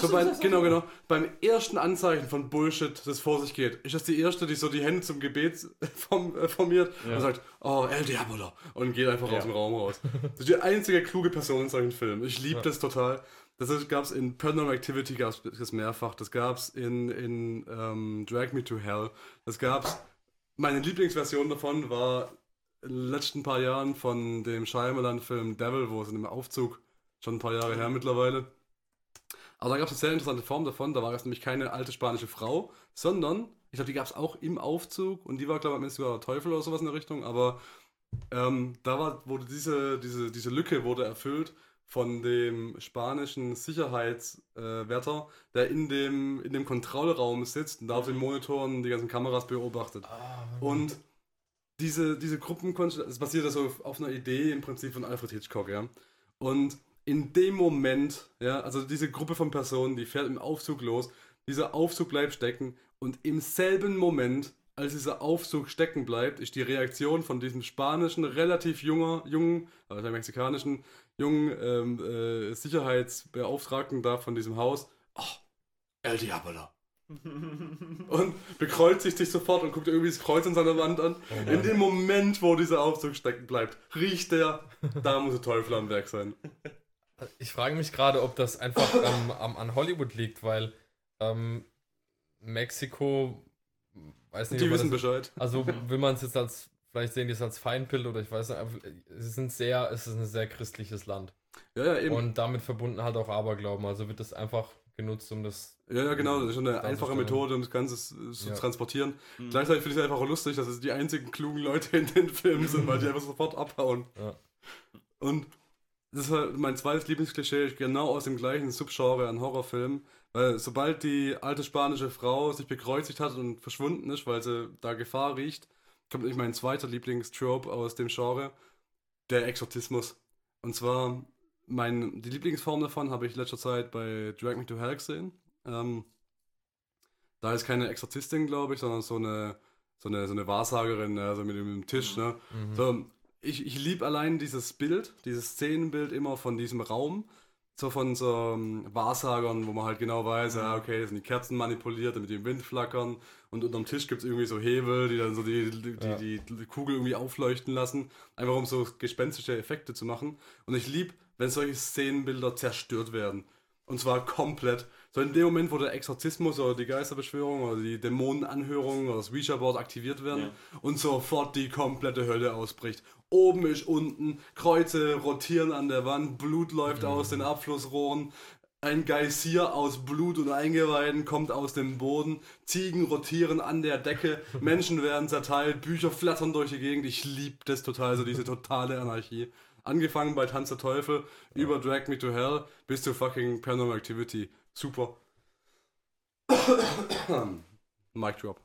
So beim, genau, genau. Beim ersten Anzeichen von Bullshit, das vor sich geht, ist das die erste, die so die Hände zum Gebet form, äh, formiert Ja. und sagt, oh, El Diabolo, und geht einfach Ja. aus dem Raum raus. Das ist die einzige kluge Person in solchen Filmen. Ich liebe Ja. das total. Das gab es in Paranormal Activity gab's das mehrfach. Das gab es in, in ähm, Drag Me to Hell. Das gab es. Meine Lieblingsversion davon war in den letzten paar Jahren von dem Shyamalan-Film Devil, wo es in einem Aufzug, schon ein paar Jahre her mittlerweile. Aber da gab es eine sehr interessante Form davon. Da war es nämlich keine alte spanische Frau, sondern, ich glaube, die gab es auch im Aufzug und die war, glaube ich, am Ende sogar Teufel oder sowas in der Richtung. Aber ähm, da war, wurde diese, diese, diese Lücke wurde erfüllt von dem spanischen Sicherheitswärter, der in dem, in dem Kontrollraum sitzt und da auf den Monitoren die ganzen Kameras beobachtet. Ah, Und diese, diese Gruppenkonstellation, es basiert also auf, auf einer Idee im Prinzip von Alfred Hitchcock, ja. Und in dem Moment, ja, also diese Gruppe von Personen, die fährt im Aufzug los, dieser Aufzug bleibt stecken und im selben Moment, als dieser Aufzug stecken bleibt, ist die Reaktion von diesem spanischen, relativ junger, jungen, also mexikanischen, jungen ähm, äh, Sicherheitsbeauftragten da von diesem Haus, oh, El Diablo. Und bekreuzigt sich sofort und guckt irgendwie das Kreuz an seiner Wand an. Oh In dem Moment, wo dieser Aufzug stecken bleibt, riecht der, da muss der Teufel am Werk sein. Ich frage mich gerade, ob das einfach ähm, am, an Hollywood liegt, weil ähm, Mexiko, weiß nicht, Die wissen das, Bescheid. also will man es jetzt als, vielleicht sehen die es als Feindbild oder ich weiß nicht, es ist ein sehr, es ist ein sehr christliches Land. Ja, ja, eben. Und damit verbunden halt auch Aberglauben. Also wird das einfach genutzt, um das. ja, ja, genau. Das ist schon eine einfache Methode, um das Ganze zu Ja. transportieren. Mhm. Gleichzeitig finde ich es einfach auch lustig, dass es die einzigen klugen Leute in den Filmen sind, weil die einfach sofort abhauen. Ja. Und das ist halt mein zweites Lieblingsklischee, genau aus dem gleichen Subgenre an Horrorfilmen. Weil sobald die alte spanische Frau sich bekreuzigt hat und verschwunden ist, weil sie da Gefahr riecht, kommt nämlich mein zweiter Lieblingstrope aus dem Genre, der Exorzismus. Und zwar, mein, die Lieblingsform davon habe ich in letzter Zeit bei Drag Me to Hell gesehen. Ähm, da ist keine Exorzistin, glaube ich, sondern so eine, so eine, so eine Wahrsagerin, ne, also mit dem Tisch, ne? Mhm. So, ich, ich liebe allein dieses Bild, dieses Szenenbild immer von diesem Raum. So von so ähm, Wahrsagern, wo man halt genau weiß, ja, okay, das sind die Kerzen manipuliert, damit die im Wind flackern. Und unterm Tisch gibt es irgendwie so Hebel, die dann so die, die, Ja. die, die Kugel irgendwie aufleuchten lassen. Einfach um so gespenstische Effekte zu machen. Und ich liebe, wenn solche Szenenbilder zerstört werden. Und zwar komplett. So in dem Moment, wo der Exorzismus oder die Geisterbeschwörung oder die Dämonenanhörung oder das Ouija-Board aktiviert werden Ja. und sofort die komplette Hölle ausbricht. Oben ist unten, Kreuze rotieren an der Wand, Blut läuft aus den Abflussrohren, ein Geysir aus Blut und Eingeweiden kommt aus dem Boden, Ziegen rotieren an der Decke, Menschen werden zerteilt, Bücher flattern durch die Gegend. Ich liebe das total, so diese totale Anarchie. Angefangen bei Tanz der Teufel, über Drag Me to Hell bis zu fucking Paranormal Activity. Super. Mic drop.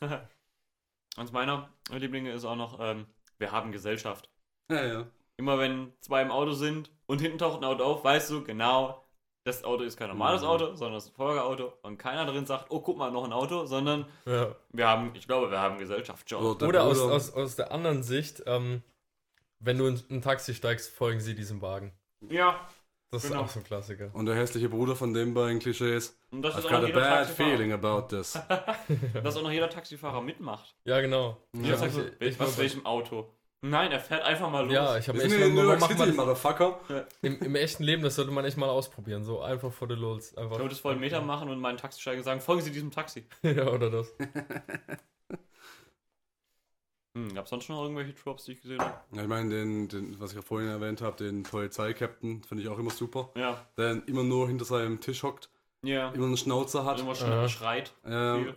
Eins meiner Lieblinge ist auch noch, ähm, wir haben Gesellschaft. Ja, ja. Immer wenn zwei im Auto sind und hinten taucht ein Auto auf, weißt du genau, das Auto ist kein normales Mhm. Auto, sondern es ist ein Folgeauto und keiner drin sagt, oh, guck mal, noch ein Auto, sondern Ja. wir haben, ich glaube, wir haben Gesellschaftsjob. Oder der Oder aus, aus, aus der anderen Sicht, ähm, wenn du in ein Taxi steigst, folgen sie diesem Wagen. Ja, Das Genau. ist auch so ein Klassiker. Und der hässliche Bruder von den beiden Klischees. und das ist I've got a bad feeling about this. Dass auch noch jeder Taxifahrer mitmacht. Ja, genau. Ja. Sagst du, ich- was, welchem Auto? Nein, er fährt einfach mal los. Ja, ich habe echt in New mal, York macht City, man, Motherfucker. im, im echten Leben, das sollte man echt mal ausprobieren, so einfach vor the lulz. Einfach. Ich würde es voll einen Meter machen und meinen Taxisteiger sagen, folgen Sie diesem Taxi. ja, oder das. Hm, gab es sonst noch irgendwelche Tropes, die ich gesehen habe? Ja, ich meine, den, den, was ich ja vorhin erwähnt habe, den Polizeikapitän, finde ich auch immer super. Ja. Der immer nur hinter seinem Tisch hockt, Ja. immer einen Schnauzer hat. Immer schon Äh. schreit.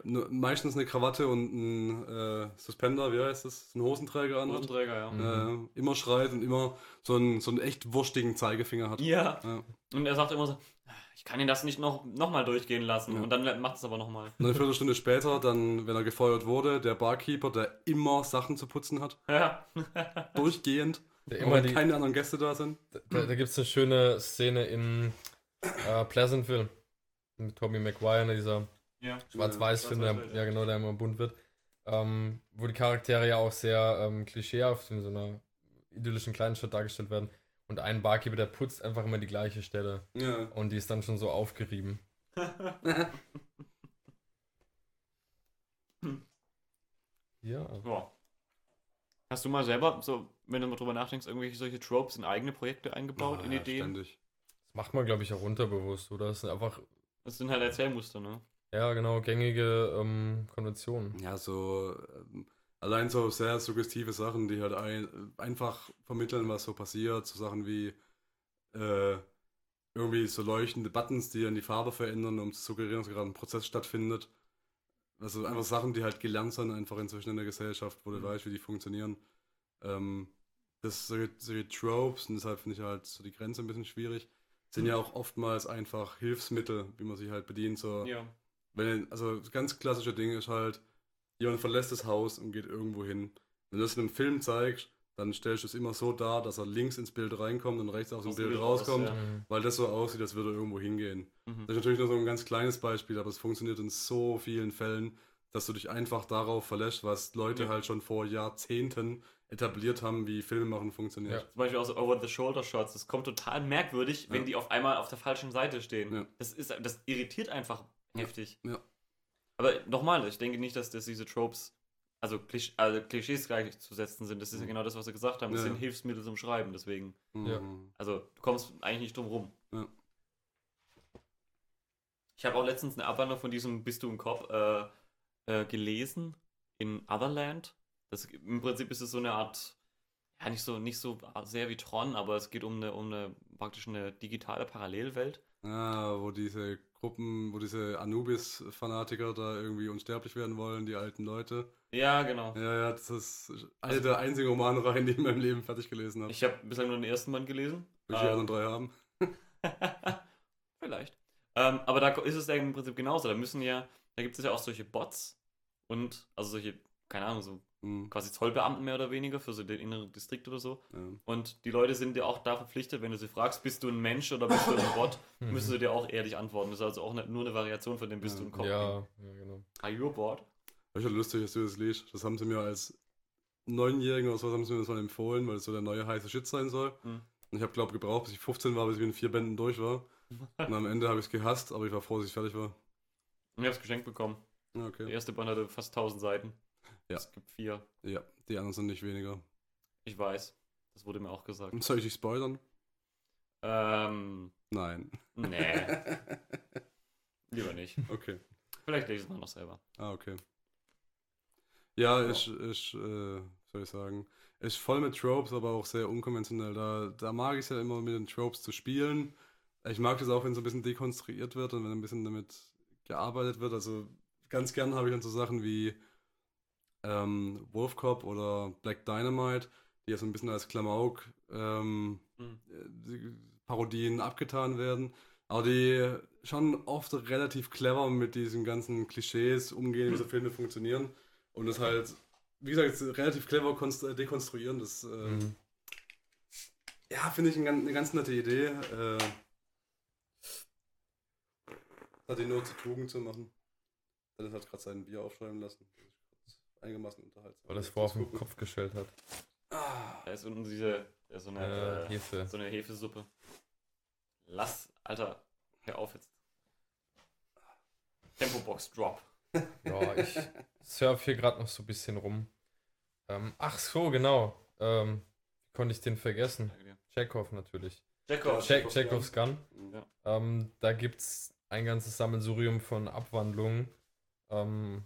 Nur- meistens eine Krawatte und ein äh, Suspender, wie heißt das? Ein Hosenträger an. Hosenträger, ja. Mhm. Äh, immer schreit und immer so einen, so einen echt wurstigen Zeigefinger hat. Ja. Ja. Und er sagt immer so, ich kann ihn das nicht noch, noch mal durchgehen lassen. Ja. Und dann macht es aber nochmal. Und eine Viertelstunde später, dann, wenn er gefeuert wurde, der Barkeeper, der immer Sachen zu putzen hat, Ja. durchgehend, Der immer die, keine anderen Gäste da sind. da da gibt es eine schöne Szene in äh, Pleasantville mit Tobey Maguire, ne, dieser ja. Schwarz-Weiß-Film, der, Schwarz-Weiß, ja. ja genau, der immer bunt wird. Ähm, wo die Charaktere ja auch sehr ähm, klischeehaft in so einer idyllischen Kleinstadt dargestellt werden. Und ein Barkeeper, der putzt einfach immer die gleiche Stelle. Ja. Und die ist dann schon so aufgerieben. Ja. Ja. Hast du mal selber, so, wenn du mal drüber nachdenkst, irgendwelche solche Tropes in eigene Projekte eingebaut, in ja, Ideen? Ständig. Das macht man, glaube ich, auch unterbewusst, oder? Das sind einfach, Das sind halt Erzählmuster, ne? ja, genau, gängige ähm, Konventionen. Ja, so ähm, allein so sehr suggestive Sachen, die halt ein, einfach vermitteln, was so passiert. So Sachen wie äh, irgendwie so leuchtende Buttons, die dann die Farbe verändern, um zu suggerieren, dass gerade ein Prozess stattfindet. Also einfach Sachen, die halt gelernt sind, einfach inzwischen in der Gesellschaft, wo du Mhm. weißt, wie die funktionieren. Ähm, das solche, solche Tropes, und deshalb finde ich halt so die Grenze ein bisschen schwierig, sind ja auch oftmals einfach Hilfsmittel, wie man sich halt bedient. So, Ja. wenn, also das ganz klassische Ding ist halt, jemand verlässt das Haus und geht irgendwo hin. Wenn du das in einem Film zeigst, dann stellst du es immer so dar, dass er links ins Bild reinkommt und rechts aus dem Aus Bild Bild raus, rauskommt, ja. Mhm. weil das so aussieht, als würde er irgendwo hingehen. Mhm. Das ist natürlich nur so ein ganz kleines Beispiel, aber es funktioniert in so vielen Fällen, dass du dich einfach darauf verlässt, was Leute Ja. halt schon vor Jahrzehnten etabliert haben, wie Filmemachen funktioniert. Zum Beispiel auch so Over-the-Shoulder-Shots. Das kommt total merkwürdig, wenn Ja. die auf einmal auf der falschen Seite stehen. Ja. Das, ist, das irritiert einfach heftig. Ja. Aber nochmal, ich denke nicht, dass das diese Tropes, also, Klisch, also Klischees gleichzusetzen sind. Das ist ja Mhm. genau das, was sie gesagt haben. Das Ja. sind Hilfsmittel zum Schreiben, deswegen. Ja. Mhm. Also, du kommst eigentlich nicht drum rum. Ja. Ich habe auch letztens eine Abwandlung von diesem Bist du ein Cop äh, äh, gelesen in Otherland. Das, Im Prinzip ist es so eine Art, ja, nicht so, nicht so sehr wie Tron, aber es geht um eine, um eine praktisch eine digitale Parallelwelt. Ah, wo diese Gruppen, wo diese Anubis-Fanatiker da irgendwie unsterblich werden wollen, die alten Leute. Ja, genau. Ja, ja, das ist eine der einzigen Romanreihen, die ich in meinem Leben fertig gelesen habe. Ich habe bislang nur den ersten Band gelesen. Will ich die anderen drei haben? Vielleicht. Ähm, aber da ist es ja im Prinzip genauso. Da müssen ja, da gibt es ja auch solche Bots und, also solche, keine Ahnung, so Hm, quasi Zollbeamten mehr oder weniger für so den inneren Distrikt oder so. ja. Und die Leute sind dir auch da verpflichtet, wenn du sie fragst, bist du ein Mensch oder bist du ein Bot, Mhm. müssen sie dir auch ehrlich antworten. Das ist also auch nicht nur eine Variation von dem bist Ja. du ein Kopf. Ja, ja, genau. Are you a bot? Ist ja lustig, dass du das liest. Das haben sie mir als Neunjährigen oder so haben sie mir das mal empfohlen, weil es so der neue heiße Shit sein soll. Hm. Und ich habe, glaube gebraucht, bis ich 15 war, bis ich in vier Bänden durch war. Und am Ende habe ich es gehasst, aber ich war froh, dass ich fertig war. Und ich hab's geschenkt bekommen. Der okay. erste Band hatte fast 1000 Seiten. Ja. Es gibt vier. Ja, die anderen sind nicht weniger. Ich weiß. Das wurde mir auch gesagt. Soll ich dich spoilern? Ähm, Nein. nee, lieber nicht. Okay. Vielleicht lese ich es mal noch selber. Ah, okay. Ja, ich, ich, äh, soll ich sagen, ist voll mit Tropes, aber auch sehr unkonventionell. Da, da mag ich es ja immer mit den Tropes zu spielen. Ich mag das auch, wenn so ein bisschen dekonstruiert wird und wenn ein bisschen damit gearbeitet wird. Also ganz gern habe ich dann so Sachen wie ähm, Wolf Cop oder Black Dynamite, die ja so ein bisschen als Klamauk ähm, Hm. äh, Parodien abgetan werden, aber die schon oft relativ clever mit diesen ganzen Klischees umgehen, wie so Filme funktionieren und das halt, wie gesagt, relativ clever konst- dekonstruieren. Das, äh, Mhm. ja, finde ich ein, ganz- eine ganz nette Idee. Äh, Hat ihn nur zur Tugend zu machen. Dennis hat gerade sein Bier aufschreiben lassen. Einigermaßen unterhaltsam. Weil das vor auf den Kopf gestellt hat. Ah, Da ist unten diese, da ist so eine, Äh, äh, Hefe. so eine Hefesuppe. Lass, Alter, hör auf jetzt. Tempobox Drop. Ja, ich surf hier gerade noch so ein bisschen rum. Ähm, ach so, genau. Ähm, wie konnte ich den vergessen? Chekhov natürlich. Check, Chekhovs Gun. Ja. Ähm, da gibt es ein ganzes Sammelsurium von Abwandlungen. Ähm,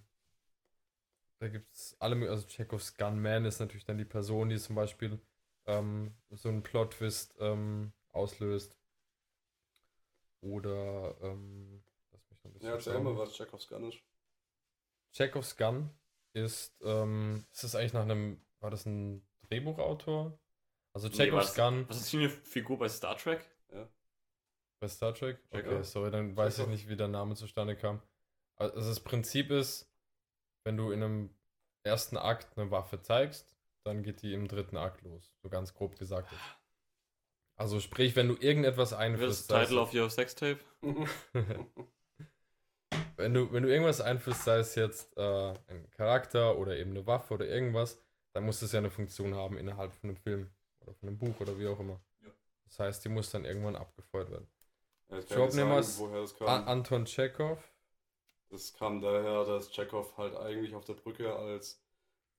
da gibt es alle, also Chekhovs Gunman ist natürlich dann die Person, die zum Beispiel ähm, so einen Plot-Twist ähm, auslöst. Oder, ähm, lass mich noch ein bisschen Ja, erzähl mal, was Chekhovs Gun ist. Chekhovs Gun ist, ähm, ist das eigentlich nach einem, war das ein Drehbuchautor? Also Nee, Chekhovs was- Gun Was ist hier eine Figur bei Star Trek? bei Star Trek? Okay, Chekhov. sorry, dann weiß ich nicht, wie der Name zustande kam. Also das Prinzip ist, wenn du in einem ersten Akt eine Waffe zeigst, dann geht die im dritten Akt los. So ganz grob gesagt. Jetzt. Also sprich, wenn du irgendetwas das einführst, es Title of your Sextape? wenn du, wenn du irgendwas einführst, sei es jetzt äh, ein Charakter oder eben eine Waffe oder irgendwas, dann muss es ja eine Funktion haben innerhalb von einem Film oder von einem Buch oder wie auch immer. Ja. Das heißt, die muss dann irgendwann abgefeuert werden. Ja, ich Job kann nicht sagen, Nimmers- woher das A kam. Anton Chekhov. Das kam daher, dass Chekhov halt eigentlich auf der Brücke als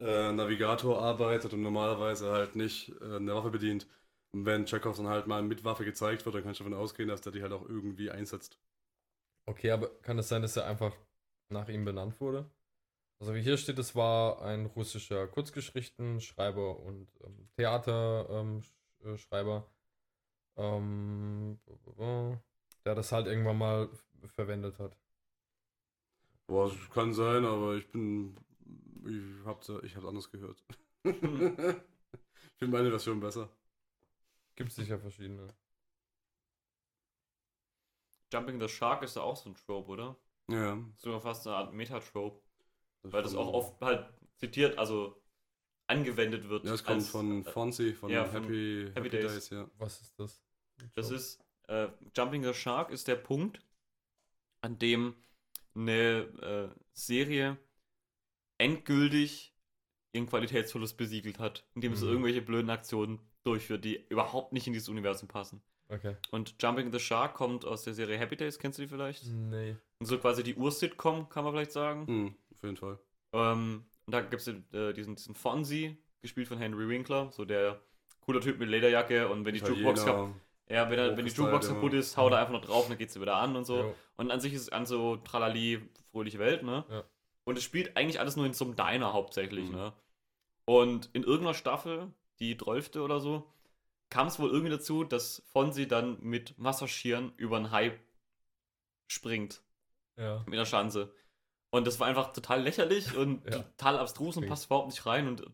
äh, Navigator arbeitet und normalerweise halt nicht äh, eine Waffe bedient. Und wenn Chekhov dann halt mal mit Waffe gezeigt wird, dann kannst du davon ausgehen, dass der die halt auch irgendwie einsetzt. Okay, aber kann es sein, dass er einfach nach ihm benannt wurde? Also wie hier steht, es war ein russischer Kurzgeschichtenschreiber und ähm, Theaterschreiber, ähm, der das halt irgendwann mal verwendet hat. Boah, das kann sein, aber ich bin. Ich hab's, ich hab's anders gehört. ich finde meine Version besser. Gibt sicher verschiedene. Jumping the Shark ist ja auch so ein Trope, oder? Ja. Sogar fast eine Art Meta-Trope. Weil das auch oft halt zitiert, also angewendet wird. Ja, es kommt als- von äh, Fonzie, von ja, von Happy, Happy Happy, Days. Days. ja. Was ist das? Das ist, äh, Jumping the Shark ist der Punkt, an dem eine äh, Serie endgültig ihren Qualitätsverlust besiegelt hat, indem Mhm. irgendwelche blöden Aktionen durchführt, die überhaupt nicht in dieses Universum passen. Okay. Und Jumping the Shark kommt aus der Serie Happy Days, kennst du die vielleicht? Nee. Und so quasi die Ur-Sitcom, kann man vielleicht sagen. Hm, auf jeden Fall. Ähm, und da gibt es äh, diesen, diesen Fonzie, gespielt von Henry Winkler, so der cooler Typ mit Lederjacke und wenn die Jukebox, Italiener. Ja, wenn, er, wenn die Jukebox immer. kaputt ist, haut er einfach noch drauf und dann geht sie wieder an und so. Jo. Und an sich ist es an so tralali, fröhliche Welt, ne? Ja. Und es spielt eigentlich alles nur in so einem Diner hauptsächlich, Mhm. ne? Und in irgendeiner Staffel, die 12. oder so, kam es wohl irgendwie dazu, dass Fonzie dann mit Wasserschieren über einen Hai springt Ja. mit einer Schanze. Und das war einfach total lächerlich und Ja. total abstrus und passt überhaupt nicht rein. Und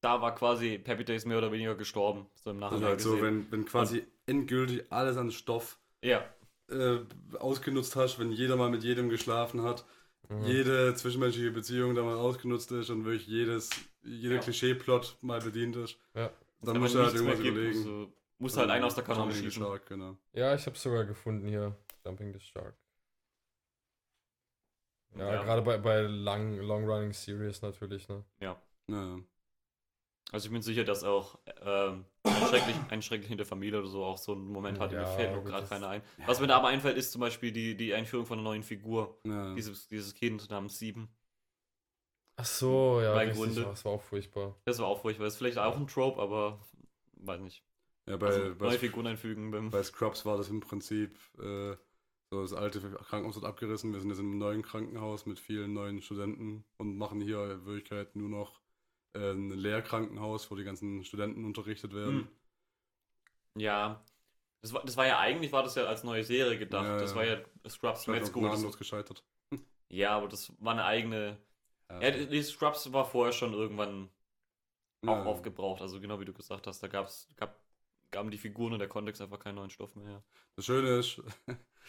da war quasi Happy Days mehr oder weniger gestorben. So im Das Nachhinein ist halt so, gesehen. wenn, wenn quasi endgültig alles an Stoff ja, äh, ausgenutzt hast, wenn jeder mal mit jedem geschlafen hat, Mhm. jede zwischenmenschliche Beziehung da mal ausgenutzt ist und wirklich jedes, jeder Ja. Klischee-Plot mal bedient ist. Ja. Dann musst du halt irgendwas gibt, überlegen. musst du- musst halt einen aus der Kanone Jumping the schießen. Shark, genau. Ja, ich habe sogar gefunden hier. Jumping the Shark. Ja, Ja. gerade bei, bei lang, Long-Running Series natürlich, ne? Ja. Also ich bin sicher, dass auch ähm, ein, schrecklich, ein schrecklich in der Familie oder so auch so einen Moment hat. Ja, mir fällt nur gerade keiner ein. Was mir da aber einfällt, ist zum Beispiel die, die Einführung von einer neuen Figur. ja. Dieses, dieses Kind namens Sieben. Ach so, ja, Gründe. das war auch furchtbar. Das war auch furchtbar. Das ist vielleicht auch ein Trope, aber weiß nicht. ja, bei, Also, bei, neue Figuren einfügen beim. bei Scrubs war das im Prinzip äh, so das alte Krankenhaus wird abgerissen. Wir sind jetzt einem neuen Krankenhaus mit vielen neuen Studenten und machen hier in Wirklichkeit nur noch äh, ein Lehrkrankenhaus, wo die ganzen Studenten unterrichtet werden. Hm. Ja. Das war, das war ja eigentlich, war das ja als neue Serie gedacht. Ja, das ja. war ja Scrubs Med School. Das, gescheitert. ja, aber das war eine eigene. Ja, die die Scrubs war vorher schon irgendwann auch Ja. aufgebraucht. Also genau wie du gesagt hast, da gab's, gab, gaben die Figuren und der Kontext einfach keinen neuen Stoff mehr her. Das Schöne ist,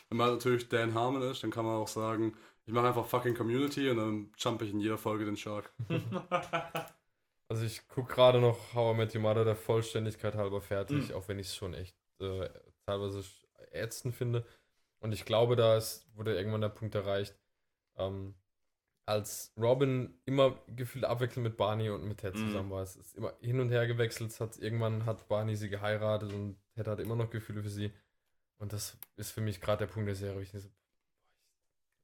wenn man natürlich Dan Harmon ist, dann kann man auch sagen, ich mache einfach fucking Community und dann jump ich in jeder Folge den Shark. Also ich gucke gerade noch How I Met Your Mother der Vollständigkeit halber fertig, Mhm. auch wenn ich es schon echt äh, teilweise ätzend finde. Und ich glaube, da ist, wurde irgendwann der Punkt erreicht, ähm, als Robin immer gefühlt abwechselnd mit Barney und mit Ted Mhm. zusammen war. Es ist immer hin und her gewechselt. Hat, irgendwann hat Barney sie geheiratet und Ted hat immer noch Gefühle für sie. Und das ist für mich gerade der Punkt der Serie, wo ich so,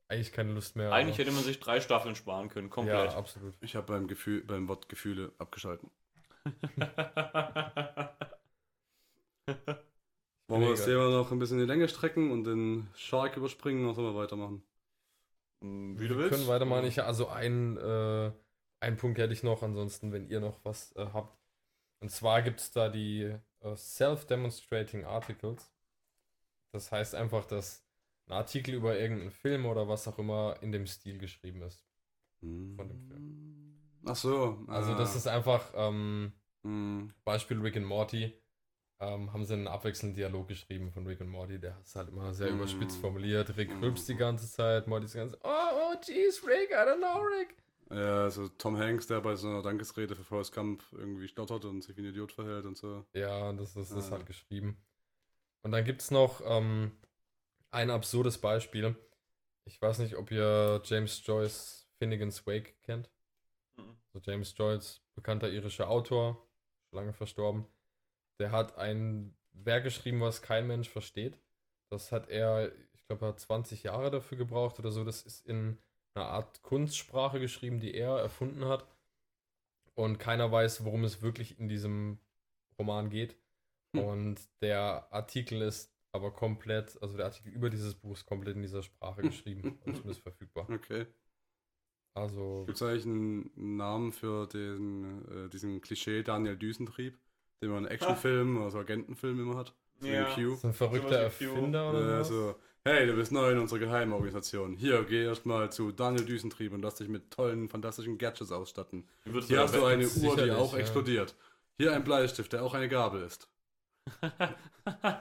eigentlich keine Lust mehr. Eigentlich aber- hätte man sich drei Staffeln sparen können, komplett. Ja, absolut. Ich habe beim Gefühl, beim Wort Gefühle abgeschalten. Wollen wir das. Thema noch ein bisschen in die Länge strecken und den Shark überspringen oder sollen wir weitermachen? Hm, Wie Wir du willst. können weitermachen. Ich, also ein, äh, ein Punkt hätte ich noch, ansonsten, wenn ihr noch was äh, habt. Und zwar gibt es da die äh, Self-Demonstrating Articles. Das heißt einfach, dass ein Artikel über irgendeinen Film oder was auch immer in dem Stil geschrieben ist. Von dem Film. Ach so. Also ah, das ist einfach, ähm, hm, Beispiel Rick and Morty, ähm, haben sie einen abwechselnden Dialog geschrieben von Rick und Morty. Der ist halt immer sehr Mm. überspitzt formuliert. Rick Mm. rülpst die ganze Zeit, Morty ist Zeit, oh, oh, jeez, Rick, I don't know, Rick. Ja, also Tom Hanks, der bei so einer Dankesrede für Forrest Gump irgendwie stottert und sich wie ein Idiot verhält und so. Ja, das ist, das ist Ah. halt geschrieben. Und dann gibt es noch ähm, ein absurdes Beispiel. Ich weiß nicht, ob ihr James Joyce Finnegan's Wake kennt. Mhm. So James Joyce, bekannter irischer Autor, schon lange verstorben. Der hat ein Werk geschrieben, was kein Mensch versteht. Das hat er, ich glaube, er hat 20 Jahre dafür gebraucht oder so. Das ist in einer Art Kunstsprache geschrieben, die er erfunden hat. Und keiner weiß, worum es wirklich in diesem Roman geht. Hm. Und der Artikel ist aber komplett, also der Artikel über dieses Buch ist komplett in dieser Sprache geschrieben und zumindest verfügbar. Okay. Also, Gibt es eigentlich einen Namen für den, äh, diesen Klischee Daniel Düsentrieb, den man in Actionfilmen oder so Agentenfilmen immer hat? So Ja. Q. ist ein verrückter. Erfinder oder Äh, so? so, hey, du bist neu in unserer Geheimorganisation. Hier, geh erstmal zu Daniel Düsentrieb und lass dich mit tollen, fantastischen Gadgets ausstatten. Hier hast du eine Uhr, die auch ja. explodiert. Hier ein Bleistift, der auch eine Gabel ist.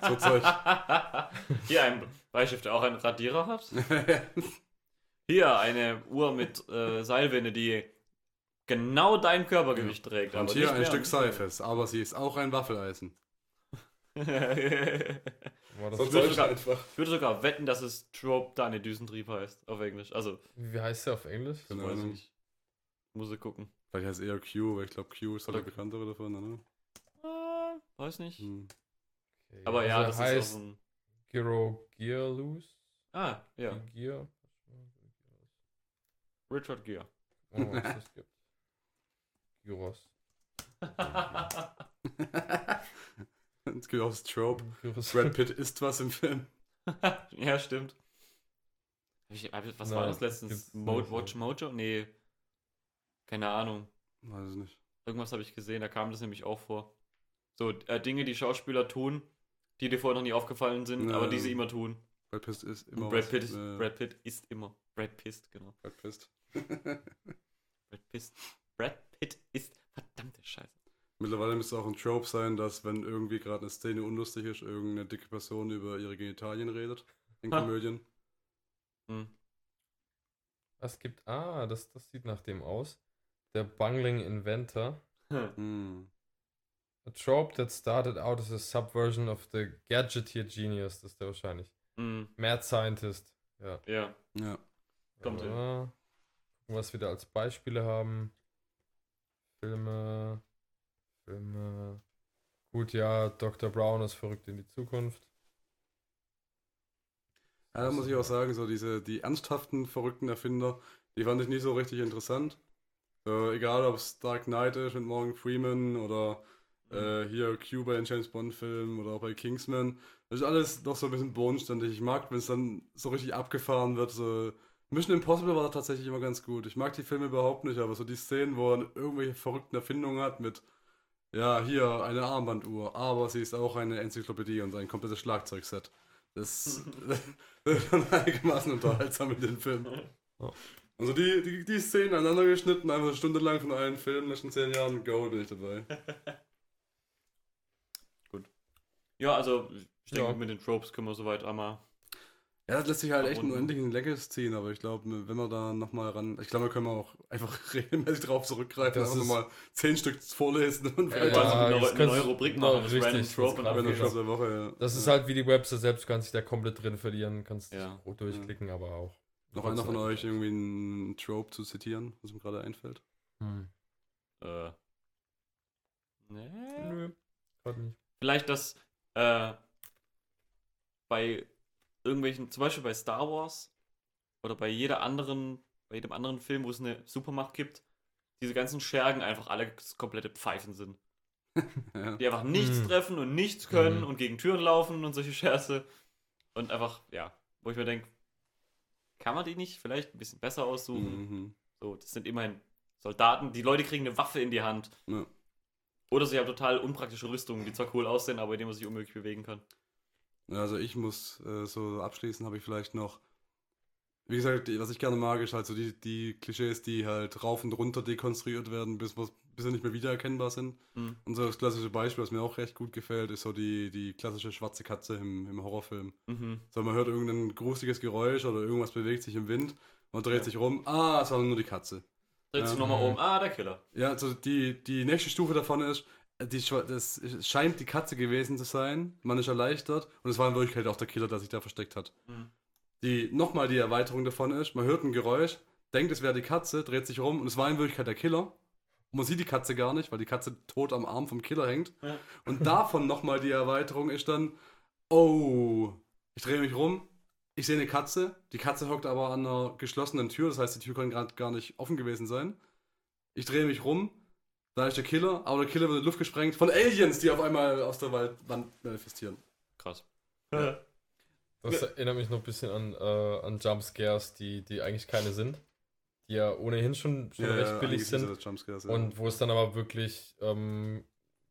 So Zeug. Hier ein Bleistift, der auch einen Radierer hat. Hier eine Uhr mit äh, Seilwinde, die genau dein Körpergewicht trägt. Und aber hier ein. Stück Seifes, aber sie ist auch ein Waffeleisen. War das würde Zeug sogar, einfach. ich würde sogar wetten, dass es Trope Daniel Düsentrieb heißt, auf Englisch. Also, wie heißt der auf Englisch? Keine weiß ich nicht. Muss ich gucken. Vielleicht heißt es eher Q, weil ich glaube, Q ist halt der bekanntere davon, oder? Weiß nicht. Hm. Okay, Aber ja, also das er ist heißt auch so ein. Giro Gearloose. Ah, ja. Gear. Richard Gere. Oh, was es gibt. Gyros. Das Trope. Gyros. Brad Pitt isst was im Film. ja, stimmt. Ich, was war Nein, das letztens? gibt's Mo nicht, Watch Mojo? Nee. Keine Ahnung. Weiß ich nicht. Irgendwas habe ich gesehen, da kam das nämlich auch vor. So, äh, Dinge, die Schauspieler tun, die dir vorher noch nie aufgefallen sind, Ja. aber die sie immer tun. Brad Pitt ist immer Brad was. Pitt, ist, Äh, Brad Pitt ist immer. Brad Pitt, genau. Brad Pitt. Brad Pitt. Brad Pitt ist verdammte Scheiße. Mittlerweile müsste auch ein Trope sein, dass wenn irgendwie gerade eine Szene unlustig ist, irgendeine dicke Person über ihre Genitalien redet. In Ha. Komödien. Hm. Was gibt. Ah, das, das sieht nach dem aus. Der Bungling Inventor. Hm. A trope that started out as a subversion of the Gadgeteer Genius. Das ist der wahrscheinlich. Hm. Mad Scientist. Ja. Ja. Ja. Kommt hin. ja. Was wir da als Beispiele haben. Filme. Filme. Gut, ja, Dr. Brown ist verrückt in die Zukunft. Ja, da muss ich auch sagen, so diese, die ernsthaften, verrückten Erfinder, die fand ich nie so richtig interessant. So, egal ob es Dark Knight ist mit Morgan Freeman oder äh, hier Q bei den James Bond-Filmen oder auch bei Kingsman. Das ist alles doch so ein bisschen bodenständig. Ich mag, wenn es dann so richtig abgefahren wird. So. Mission Impossible war tatsächlich immer ganz gut. Ich mag die Filme überhaupt nicht, aber so die Szenen, wo er irgendwelche verrückten Erfindungen hat mit, ja, hier eine Armbanduhr, aber sie ist auch eine Enzyklopädie und ein komplettes Schlagzeugset. Das ist schon einigermaßen unterhaltsam in den Film. Ja. Also die, die, die Szenen aneinander geschnitten, einfach eine Stunde lang von allen Filmen in den letzten zehn Jahren, go, bin ich dabei. Ja, also ich denke, Ja. mit den Tropes können wir soweit einmal. Ja, das lässt sich halt echt Verbunden. unendlich in die Länge ziehen, aber ich glaube, wenn wir da nochmal ran. Ich glaube, da können wir auch einfach regelmäßig drauf zurückgreifen, Das einfach nochmal zehn Stück vorlesen und Ja, vielleicht Ja, also, eine, das neue- eine kannst- neue Rubrik machen, das richtig, Random das Trope und du schon der Woche. Ja. Das ist halt wie die Website selbst, kannst dich da komplett drin verlieren, kannst Ja. durchklicken, aber auch. Noch einer von euch irgendwie einen Trope zu zitieren, was mir gerade einfällt. Hm. Äh, nee. Nö, nicht. Vielleicht, dass äh, bei irgendwelchen, zum Beispiel bei Star Wars oder bei jeder anderen, bei jedem anderen Film, wo es eine Supermacht gibt, diese ganzen Schergen einfach alle komplette Pfeifen sind. Ja. Die einfach nichts Mhm. treffen und nichts können Mhm. und gegen Türen laufen und solche Scherze. Und einfach, ja, wo ich mir denke, kann man die nicht vielleicht ein bisschen besser aussuchen? Mhm. So, das sind immerhin Soldaten, die Leute kriegen eine Waffe in die Hand. Ja. Oder sie haben total unpraktische Rüstungen, die zwar cool aussehen, aber in denen man sich unmöglich bewegen kann. Also ich muss äh, so abschließen, habe ich vielleicht noch. Wie gesagt, was ich gerne mag, ist halt so die, die Klischees, die halt rauf und runter dekonstruiert werden, bis, bis sie nicht mehr wiedererkennbar sind. Mhm. Und so das klassische Beispiel, was mir auch recht gut gefällt, ist so die, die klassische schwarze Katze im, im Horrorfilm. Mhm. So, man hört irgendein gruseliges Geräusch oder irgendwas bewegt sich im Wind, man dreht Ja. sich rum, ah, es war nur die Katze. Dreht sich Ja. nochmal um. Ah, der Killer. Ja, also die, die nächste Stufe davon ist, die, das scheint die Katze gewesen zu sein, man ist erleichtert und es war in Wirklichkeit auch der Killer, der sich da versteckt hat. Mhm. Die nochmal die Erweiterung davon ist, man hört ein Geräusch, denkt es wäre die Katze, dreht sich rum und es war in Wirklichkeit der Killer. Und man sieht die Katze gar nicht, weil die Katze tot am Arm vom Killer hängt. Ja. Und davon nochmal die Erweiterung ist dann, oh, ich drehe mich rum, ich sehe eine Katze, die Katze hockt aber an einer geschlossenen Tür, das heißt, die Tür kann gerade gar nicht offen gewesen sein. Ich drehe mich rum, da ist der Killer, aber der Killer wird in die Luft gesprengt von Aliens, die auf einmal aus der Waldwand manifestieren. Krass. Das erinnert mich noch ein bisschen an, äh, an Jumpscares, die, die eigentlich keine sind. Die ja ohnehin schon, schon recht billig sind ja. Und wo es dann aber wirklich, ähm,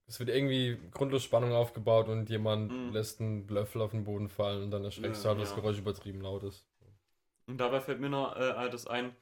es wird irgendwie grundlos Spannung aufgebaut und jemand Mhm. lässt einen Löffel auf den Boden fallen und dann erschreckst du halt, dass ja. das Geräusch übertrieben laut ist. Und dabei fällt mir noch äh, das ein.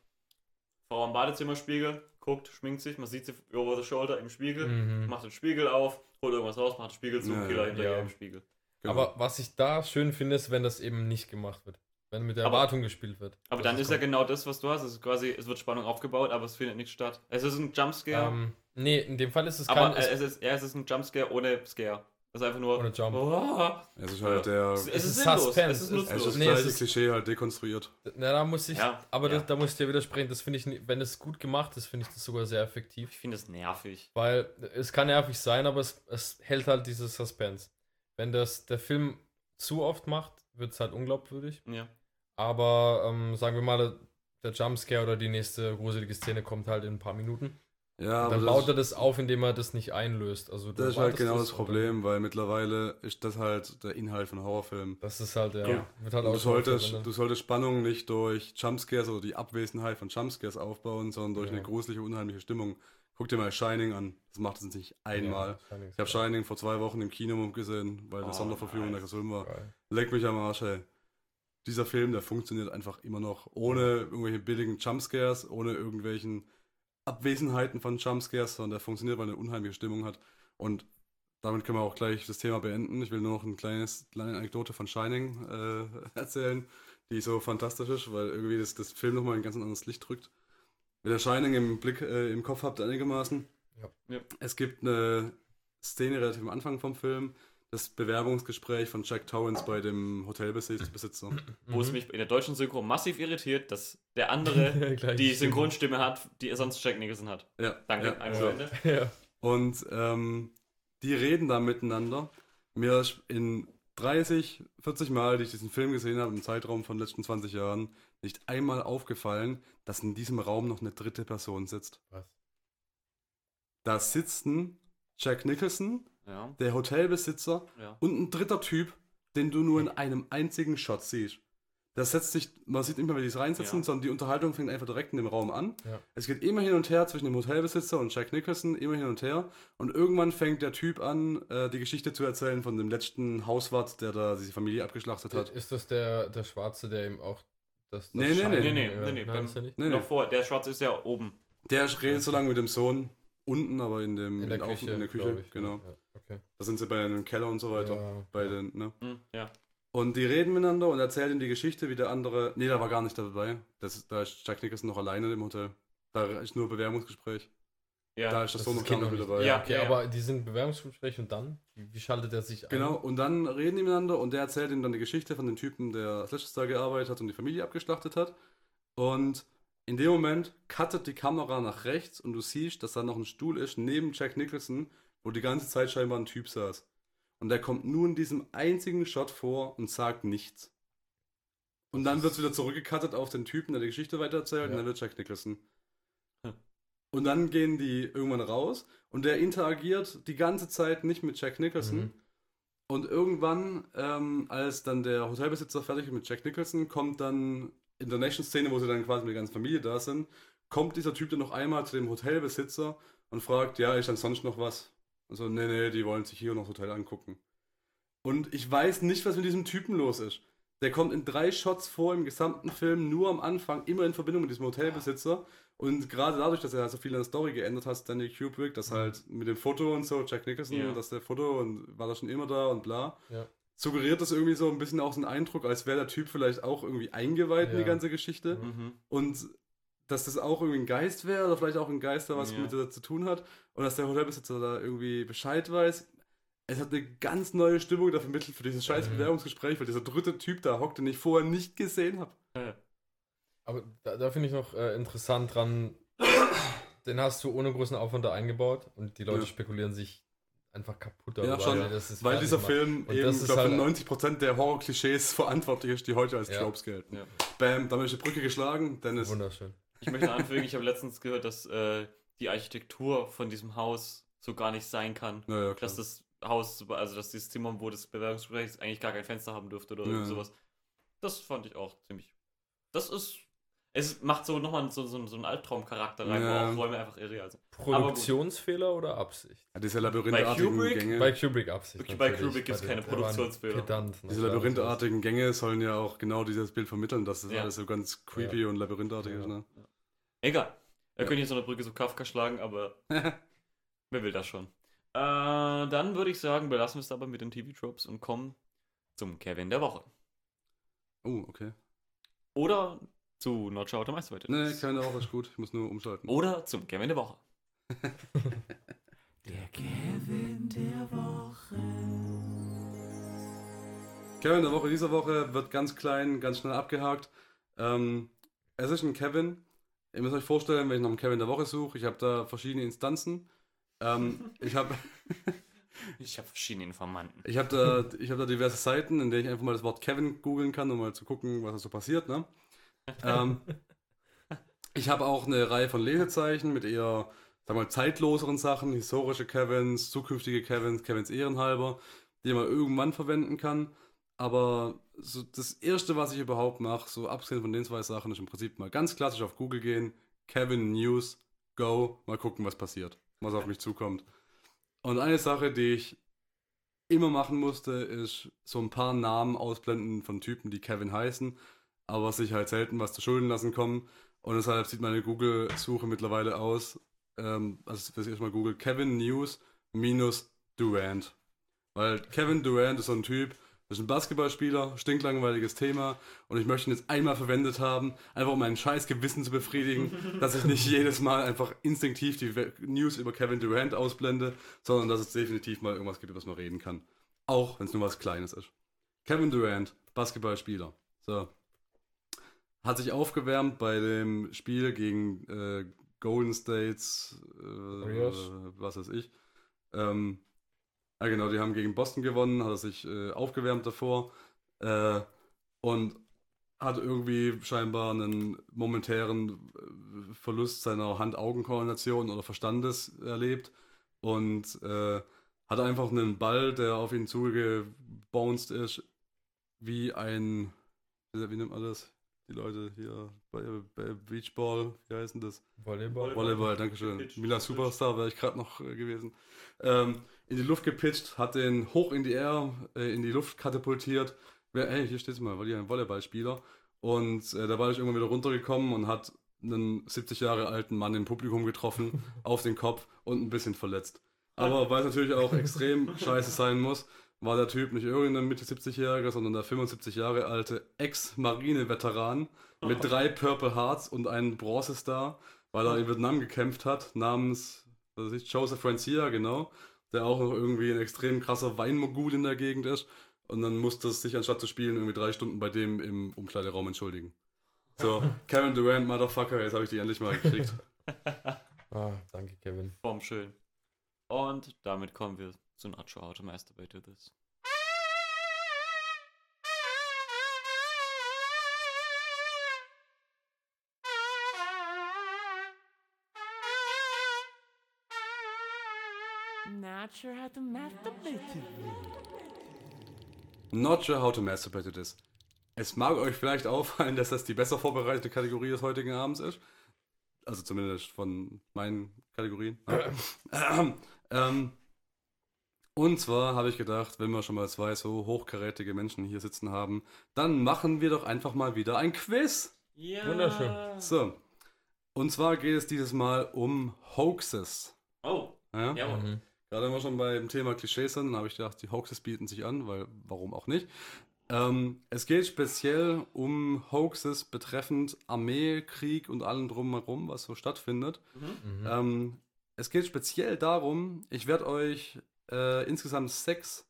Frau am Badezimmerspiegel, guckt, schminkt sich, man sieht sie over the shoulder im Spiegel, Mhm. macht den Spiegel auf, holt irgendwas raus, macht den Spiegel zu, Ja, Killer ja. hinterher Ja. im Spiegel. Genau. Aber was ich da schön finde, ist, wenn das eben nicht gemacht wird. Wenn mit der Aber- Erwartung gespielt wird. Aber Das dann ist ja kom- genau das, was du hast. Es ist quasi, es wird Spannung aufgebaut, aber es findet nicht statt. Es ist ein Jumpscare, Ähm, nee, in dem Fall ist es aber kein. äh, es, es ist, ja, es ist ein Jumpscare ohne Scare. Es ist einfach nur. Ohne Jump. Oh, es ist halt der. es, Es ist sinnlos. Suspense. Es ist Es- Es ist nutzlos. das Nee, es ist- Klischee halt dekonstruiert. na, da muss ich. Ja, aber ja. Das, da muss ich dir widersprechen. Das finde ich, wenn es gut gemacht ist, finde ich das sogar sehr effektiv. Ich finde es nervig. Weil es kann nervig sein, aber es, es hält halt dieses Suspense. Wenn das der Film zu oft macht, wird es halt unglaubwürdig. Ja. Aber ähm, sagen wir mal, der, Jumpscare oder die nächste gruselige Szene kommt halt in ein paar Minuten. Ja, Und dann baut er das auf, indem er das nicht einlöst. Also Das ist halt genau das und Problem, weil mittlerweile ist das halt der Inhalt von Horrorfilmen. Das ist halt, ja. Ja. Halt du, solltest, du solltest Spannung nicht durch Jumpscares oder die Abwesenheit von Jumpscares aufbauen, sondern durch Ja. eine gruselige, unheimliche Stimmung. Guck dir mal Shining an. Das macht es nicht einmal. Ich habe Shining vor zwei Wochen im Kino gesehen, weil Oh, der Sonderverführung nice. der Film war. Geil. Leck mich am Arsch, ey. Dieser Film, der funktioniert einfach immer noch ohne irgendwelche billigen Jumpscares, ohne irgendwelchen Abwesenheiten von Jumpscares, sondern der funktioniert, weil er eine unheimliche Stimmung hat. Und damit können wir auch gleich das Thema beenden. Ich will nur noch ein kleines, kleine Anekdote von Shining äh, erzählen, die so fantastisch ist, weil irgendwie das, das Film nochmal ein ganz anderes Licht drückt. Wenn ihr Shining im Blick, äh, im Kopf habt, einigermaßen. Ja. Ja. Es gibt eine Szene relativ am Anfang vom Film, das Bewerbungsgespräch von Jack Torrance bei dem Hotelbesitzer. Wo es Mhm. mich in der deutschen Synchro massiv irritiert, dass der andere die. Synchronstimme hat, die er sonst Jack Nicholson hat. Ja, Danke, ja, eins ja. Und ähm, die reden da miteinander. Mir ist in 30, 40 Mal, die ich diesen Film gesehen habe, im Zeitraum von letzten 20 Jahren, nicht einmal aufgefallen, dass in diesem Raum noch eine dritte Person sitzt. Was? Da sitzen Jack Nicholson, Ja, der Hotelbesitzer ja. und ein dritter Typ, den du nur in einem einzigen Shot siehst. Das setzt sich, man sieht nicht mehr, wie die reinsitzen, Ja. sondern die Unterhaltung fängt einfach direkt in dem Raum an. Ja. Es geht immer hin und her zwischen dem Hotelbesitzer und Jack Nicholson, immer hin und her. Und irgendwann fängt der Typ an, äh, die Geschichte zu erzählen von dem letzten Hauswart, der da diese Familie abgeschlachtet hat. Ist das der, der Schwarze, der ihm auch das, das Nee, nee, nee. Nee, nee, nee, nee, Nein, ist er nicht. Nee, Noch nee. vor, der Schwarze ist ja oben. Der redet so lange mit dem Sohn unten, aber in, dem, In der Außen- Küche, in der Küche, ich. genau. Ja, okay. Da sind sie bei einem Keller und so weiter. Ja, bei ja. den, ne? Hm, ja. Und die reden miteinander und erzählen ihm die Geschichte, wie der andere. Nee, da war gar nicht dabei. Das ist, da ist Jack Nicholson noch alleine im Hotel. Da ist nur Bewerbungsgespräch. Ja. da ist das, Das so noch gar noch mit dabei. Ja. Okay, aber die sind Bewerbungsgespräch und dann? Wie, wie schaltet er sich Genau, ein? und dann reden die miteinander und der erzählt ihm dann die Geschichte von dem Typen, der als letztes da gearbeitet hat und die Familie abgeschlachtet hat. Und in dem Moment cuttet die Kamera nach rechts und du siehst, dass da noch ein Stuhl ist neben Jack Nicholson, wo die ganze Zeit scheinbar ein Typ saß. Und der kommt nur in diesem einzigen Shot vor und sagt nichts. Und dann wird es wieder zurückgecuttet auf den Typen, der die Geschichte weitererzählt, und Ja. dann wird Jack Nicholson. Hm. Und dann gehen die irgendwann raus und der interagiert die ganze Zeit nicht mit Jack Nicholson. Mhm. Und irgendwann, ähm, als dann der Hotelbesitzer fertig ist mit Jack Nicholson, kommt dann in der nächsten Szene, wo sie dann quasi mit der ganzen Familie da sind, kommt dieser Typ dann noch einmal zu dem Hotelbesitzer und fragt, ja, ist dann sonst noch was? Also, nee, nee, die wollen sich hier noch das Hotel angucken. Und ich weiß nicht, was mit diesem Typen los ist. Der kommt in drei Shots vor im gesamten Film, nur am Anfang, immer in Verbindung mit diesem Hotelbesitzer. Und gerade dadurch, dass er so viel an der Story geändert hat, Stanley Kubrick, dass halt mit dem Foto und so, Jack Nicholson, Ja. dass der Foto und war da schon immer da und bla, Ja. suggeriert das irgendwie so ein bisschen auch so einen Eindruck, als wäre der Typ vielleicht auch irgendwie eingeweiht in die Ja. ganze Geschichte. Mhm. Und dass das auch irgendwie ein Geist wäre oder vielleicht auch ein Geist, der was Ja. mit der zu tun hat. Und dass der Hotelbesitzer da irgendwie Bescheid weiß. Es hat eine ganz neue Stimmung da vermittelt für dieses scheiß. Bewerbungsgespräch, weil dieser dritte Typ da hockt, den ich vorher nicht gesehen habe. Ja. Aber da, da finde ich noch äh, interessant dran, den hast du ohne großen Aufwand da eingebaut und die Leute Ja. spekulieren sich einfach kaputt Ja, darüber. schon. das ist Weil dieser. Film Und eben, das glaube, halt- für 90% der Horror-Klischees verantwortlich ist, die heute als Ja. Tropes gelten. Ja. Bam, damit ist die Brücke geschlagen, Dennis. Wunderschön. Ich möchte anfügen, ich habe letztens gehört, dass äh, die Architektur von diesem Haus so gar nicht sein kann. Ja, ja, klar. Dass das Haus, also dass dieses Zimmer, wo das Bewerbungsgespräch ist, eigentlich gar kein Fenster haben dürfte oder Ja. irgend sowas. Das fand ich auch ziemlich. Das ist. Es macht so nochmal so, so, so einen Albtraumcharakter rein, Ja. wo auch Räume einfach irreal sind. Produktionsfehler oder Absicht? Ja, diese labyrinthartigen Kubrick- Gänge. Bei Kubrick Absicht. Okay, bei. Kubrick gibt's Bei keine Produktionsfehler. Pedant? Diese labyrinthartigen Gänge sollen ja auch genau dieses Bild vermitteln, dass das Ja. alles so ganz creepy und labyrinthartig Ja. ist. Ne? Egal. Er Ja. könnte jetzt so eine Brücke so Kafka schlagen, aber wer will das schon? Äh, dann würde ich sagen, belassen wir es dabei mit den TV-Tropes und kommen zum Kevin der Woche. Oh, okay. Oder zu Notcher oder Meisterweite. Nee, keine Woche ist gut. Ich muss nur umschalten. Oder zum Kevin der Woche. Der Kevin der Woche. Kevin der Woche, diese Woche wird ganz klein, ganz schnell abgehakt. Ähm, es ist ein Kevin. Ihr müsst euch vorstellen, wenn ich nach einem Kevin der Woche suche, ich habe da verschiedene Instanzen. Ähm, ich habe Ich habe verschiedene Informanten. ich hab da, ich hab da diverse Seiten, in denen ich einfach mal das Wort Kevin googeln kann, um mal zu gucken, was da so passiert. Ne? Ähm, ich habe auch eine Reihe von Lesezeichen mit eher, sag mal, zeitloseren Sachen, historische Kevins, zukünftige Kevins, Kevins ehrenhalber, die man irgendwann verwenden kann. Aber so das erste, was ich überhaupt mache, so abgesehen von den zwei Sachen, ist im Prinzip mal ganz klassisch auf Google gehen, Kevin News, go, mal gucken, was passiert, was auf mich zukommt. Und eine Sache, die ich immer machen musste, ist so ein paar Namen ausblenden von Typen, die Kevin heißen, aber sich halt selten was zu Schulden lassen kommen. Und deshalb sieht meine Google-Suche mittlerweile aus, ähm, also das erste Mal Google, Kevin News minus Durant. Weil Kevin Durant ist so ein Typ, das ist ein Basketballspieler, stinklangweiliges Thema und ich möchte ihn jetzt einmal verwendet haben, einfach um mein scheiß Gewissen zu befriedigen, dass ich nicht jedes Mal einfach instinktiv die News über Kevin Durant ausblende, sondern dass es definitiv mal irgendwas gibt, über das man reden kann. Auch wenn es nur was Kleines ist. Kevin Durant, Basketballspieler. So. Hat sich aufgewärmt bei dem Spiel gegen äh, Golden States, äh, was weiß ich. Ähm, ja, genau, die haben gegen Boston gewonnen, hat er sich äh, aufgewärmt davor äh, und hat irgendwie scheinbar einen momentären äh, Verlust seiner Hand-Augen-Koordination oder Verstandes erlebt und äh, hat einfach einen Ball, der auf ihn zugebounced ist, wie ein, wie nennt man das? Die Leute hier bei, bei Beachball, wie heißen das? Volleyball. Volleyball, danke schön. Gepitcht. Mila Superstar wäre ich gerade noch äh, gewesen. Ähm, in die Luft gepitcht, hat den hoch in die Air, äh, in die Luft katapultiert. Wer, hey, hier steht's mal, weil hier ein Volleyballspieler. Und äh, der Ball ist irgendwann wieder runtergekommen und hat einen 70 Jahre alten Mann im Publikum getroffen, auf den Kopf und ein bisschen verletzt. Aber weil es natürlich auch extrem scheiße sein muss, war der Typ nicht irgendein Mitte 70-Jähriger, sondern der 75 Jahre alte Ex-Marine-Veteran mit drei Purple Hearts und einem Bronze-Star, weil er in Vietnam gekämpft hat, namens was weiß ich, Joseph Francia, genau, der auch noch irgendwie ein extrem krasser Weinmogul in der Gegend ist. Und dann musste es sich anstatt zu spielen irgendwie drei Stunden bei dem im Umkleideraum entschuldigen. So, Kevin Durant, Motherfucker, jetzt habe ich die endlich mal gekriegt. Ah, danke, Kevin. Formschön. Und damit kommen wir zu Nacho How to Masturbate to This. Not sure how to masturbate. Not sure how to masturbate to this. Es mag euch vielleicht auffallen, dass das die besser vorbereitete Kategorie des heutigen Abends ist. Also zumindest von meinen Kategorien. ähm, und zwar habe ich gedacht, wenn wir schon mal zwei so hochkarätige Menschen hier sitzen haben, dann machen wir doch einfach mal wieder ein Quiz. Ja. Wunderschön. So. Und zwar geht es dieses Mal um Hoaxes. Oh, Ja? jawohl. Mhm. Gerade wenn wir schon beim Thema Klischees sind, habe ich gedacht, die Hoaxes bieten sich an, weil warum auch nicht. Ähm, es geht speziell um Hoaxes betreffend Armee, Krieg und allem drumherum, was so stattfindet. Mhm. Ähm, es geht speziell darum, ich werde euch äh, insgesamt sechs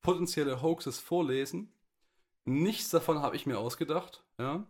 potenzielle Hoaxes vorlesen. Nichts davon habe ich mir ausgedacht. Ja?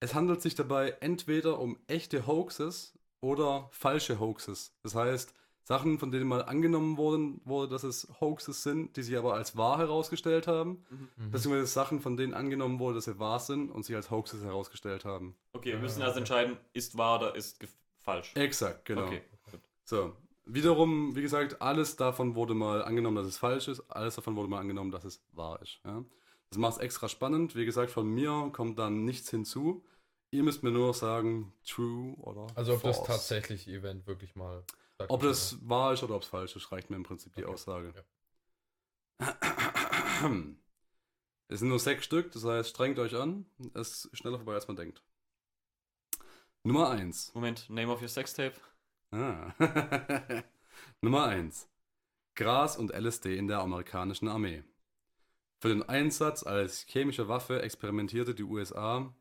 Es handelt sich dabei entweder um echte Hoaxes oder falsche Hoaxes. Das heißt, Sachen, von denen mal angenommen wurden, wurde, dass es Hoaxes sind, die sich aber als wahr herausgestellt haben. Mhm. Beziehungsweise Sachen, von denen angenommen wurde, dass sie wahr sind und sich als Hoaxes herausgestellt haben. Okay, wir müssen also entscheiden, ist wahr oder ist falsch. Exakt, genau. Okay, gut. So, wiederum, wie gesagt, alles davon wurde mal angenommen, dass es falsch ist, alles davon wurde mal angenommen, dass es wahr ist. Ja? Das macht es extra spannend. Wie gesagt, von mir kommt dann nichts hinzu. Ihr müsst mir nur noch sagen, true oder Also ob das false. tatsächliche Event wirklich mal. Ob das wahr ist oder ob es falsch ist, reicht mir im Prinzip die Okay, Aussage. Es sind nur sechs Stück, das heißt, strengt euch an. Es ist schneller vorbei, als man denkt. Nummer eins. Moment, Name of your Sextape. Ah. Nummer 1. Gras und LSD in der amerikanischen Armee. Für den Einsatz als chemische Waffe experimentierte die USA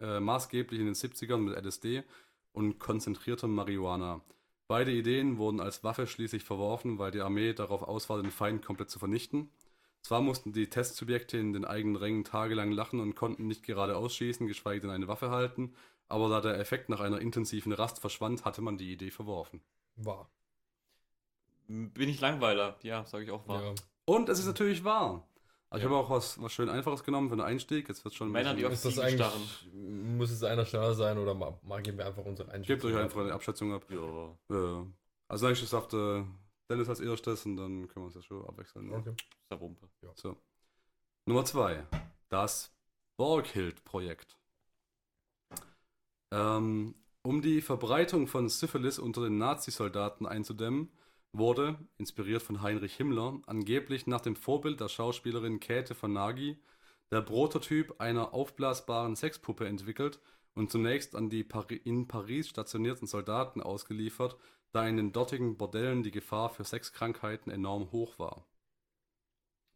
äh, maßgeblich in den 70ern mit LSD und konzentriertem Marihuana. Beide Ideen wurden als Waffe schließlich verworfen, weil die Armee darauf aus war, den Feind komplett zu vernichten. Zwar mussten die Testsubjekte in den eigenen Rängen tagelang lachen und konnten nicht gerade ausschießen, geschweige denn eine Waffe halten, aber da der Effekt nach einer intensiven Rast verschwand, hatte man die Idee verworfen. War. Bin ich Langweiler? Ja, sage ich auch wahr. Ja. Und es ist natürlich wahr. Aber ich Ja. habe auch was, was schön Einfaches genommen für einen Einstieg. Jetzt wird schon ein Männer, die auf Ist das eigentlich. Muss es einer schneller sein oder mal, mal geben wir einfach unsere Einschätzung? Gebt euch einfach eine Abschätzung ab. Ja, Äh, also eigentlich sagt äh, Dennis als erstes und dann können wir uns ja schon abwechseln. Ne? Okay. ist Wumpe. So. Nummer zwei. Das Borghild-Projekt. Ähm, um die Verbreitung von Syphilis unter den Nazisoldaten einzudämmen, wurde, inspiriert von Heinrich Himmler, angeblich nach dem Vorbild der Schauspielerin Käthe von Nagy, der Prototyp einer aufblasbaren Sexpuppe entwickelt und zunächst an die Pari in Paris stationierten Soldaten ausgeliefert, da in den dortigen Bordellen die Gefahr für Sexkrankheiten enorm hoch war.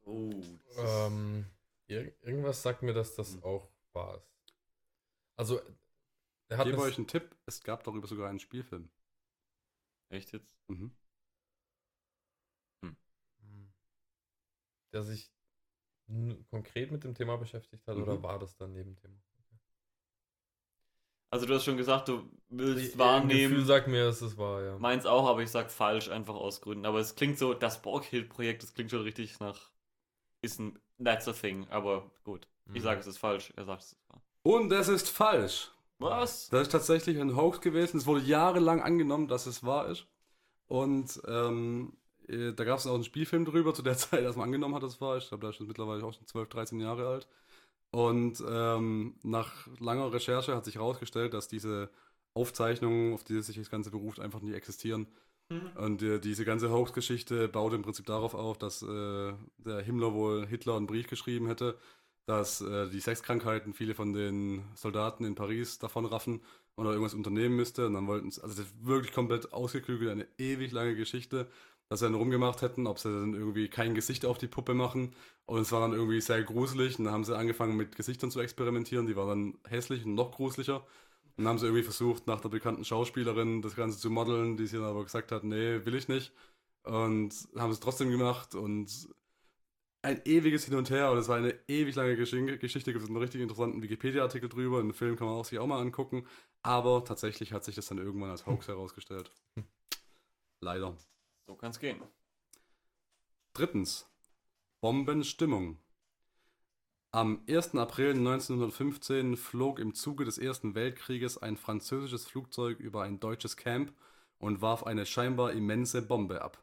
Oh, Ähm, ir irgendwas sagt mir, dass das Hm. auch ist. Also, Ich gebe euch einen Tipp, es gab darüber sogar einen Spielfilm. echt jetzt? Mhm. Hm. der sich konkret mit dem Thema beschäftigt hat Mhm. oder war das dann Nebenthema? Also du hast schon gesagt, du willst Gefühl wahrnehmen. sagt mir, es ist wahr, ja. Meins auch, aber ich sag falsch, einfach aus Gründen. Aber es klingt so, das Borghild-Projekt, das klingt schon richtig nach. Ist ein. That's a thing, aber gut. Ich Mhm. sage, es ist falsch. Er sagt, es ist wahr. Und es ist falsch. Was? Das ist tatsächlich ein Hoax gewesen. Es wurde jahrelang angenommen, dass es wahr ist. Und ähm, äh, da gab es auch einen Spielfilm drüber zu der Zeit, als man angenommen hat, dass es wahr ist. Ich glaube, da ist schon mittlerweile auch schon 12, 13 Jahre alt. Und ähm, nach langer Recherche hat sich herausgestellt, dass diese Aufzeichnungen, auf die sich das Ganze beruft, einfach nicht existieren. Und äh, diese ganze Hoax-Geschichte baut im Prinzip darauf auf, dass äh, der Himmler wohl Hitler einen Brief geschrieben hätte, dass äh, die Sexkrankheiten viele von den Soldaten in Paris davonraffen und er irgendwas unternehmen müsste. Und dann wollten es, also das wirklich komplett ausgeklügelt, eine ewig lange Geschichte. dass sie dann rumgemacht hätten, ob sie dann irgendwie kein Gesicht auf die Puppe machen. Und es war dann irgendwie sehr gruselig. Und dann haben sie angefangen mit Gesichtern zu experimentieren. Die waren dann hässlich und noch gruseliger. Und dann haben sie irgendwie versucht, nach der bekannten Schauspielerin das Ganze zu modeln, die sie dann aber gesagt hat, nee, will ich nicht. Und haben es trotzdem gemacht und ein ewiges Hin und Her und es war eine ewig lange Gesch- Geschichte. Es gibt einen richtig interessanten Wikipedia-Artikel drüber. Den Film kann man auch sich auch mal angucken. Aber tatsächlich hat sich das dann irgendwann als Hoax herausgestellt. Leider. So kann es gehen. Drittens. Bombenstimmung. Am 1. April 1915 flog im Zuge des Ersten Weltkrieges ein französisches Flugzeug über ein deutsches Camp und warf eine scheinbar immense Bombe ab.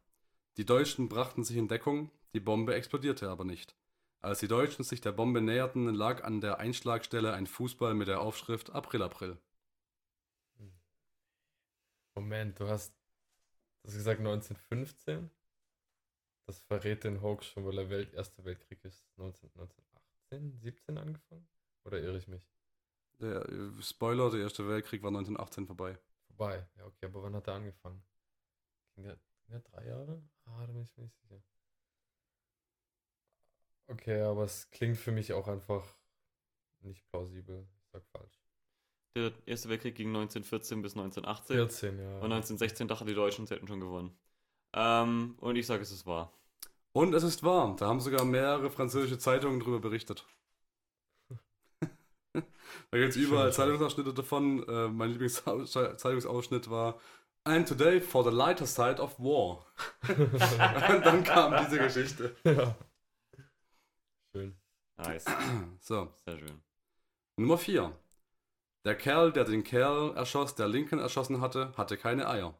Die Deutschen brachten sich in Deckung, die Bombe explodierte aber nicht. Als die Deutschen sich der Bombe näherten, lag an der Einschlagstelle ein Fußball mit der Aufschrift April April. Moment, du hast, du hast gesagt 1915? Das verrät den Hoax schon, weil der Welt, Erste Weltkrieg ist 19, 1918, 17 angefangen? Oder irre ich mich? Der äh, Spoiler, der Erste Weltkrieg war 1918 vorbei. Vorbei. Ja, okay, aber wann hat er angefangen? Ging der, ging der drei Jahre? Ah, da bin ich mir nicht sicher. Okay, aber es klingt für mich auch einfach nicht plausibel. Ich sag falsch. Der Erste Weltkrieg ging 1914 bis 1918. 14, ja. Und 1916 dachten die Deutschen, sie hätten schon gewonnen. Ähm, und ich sage, es ist wahr. Und es ist wahr, da haben sogar mehrere französische Zeitungen darüber berichtet. da gibt es überall. Zeitungsausschnitte davon. Äh, mein Lieblingszeitungsausschnitt war And today for the lighter side of war. Und dann kam diese Geschichte. ja. Nice. So, Sehr schön. Nummer 4. Der Kerl, der den Kerl erschoss, der Lincoln erschossen hatte, hatte keine Eier.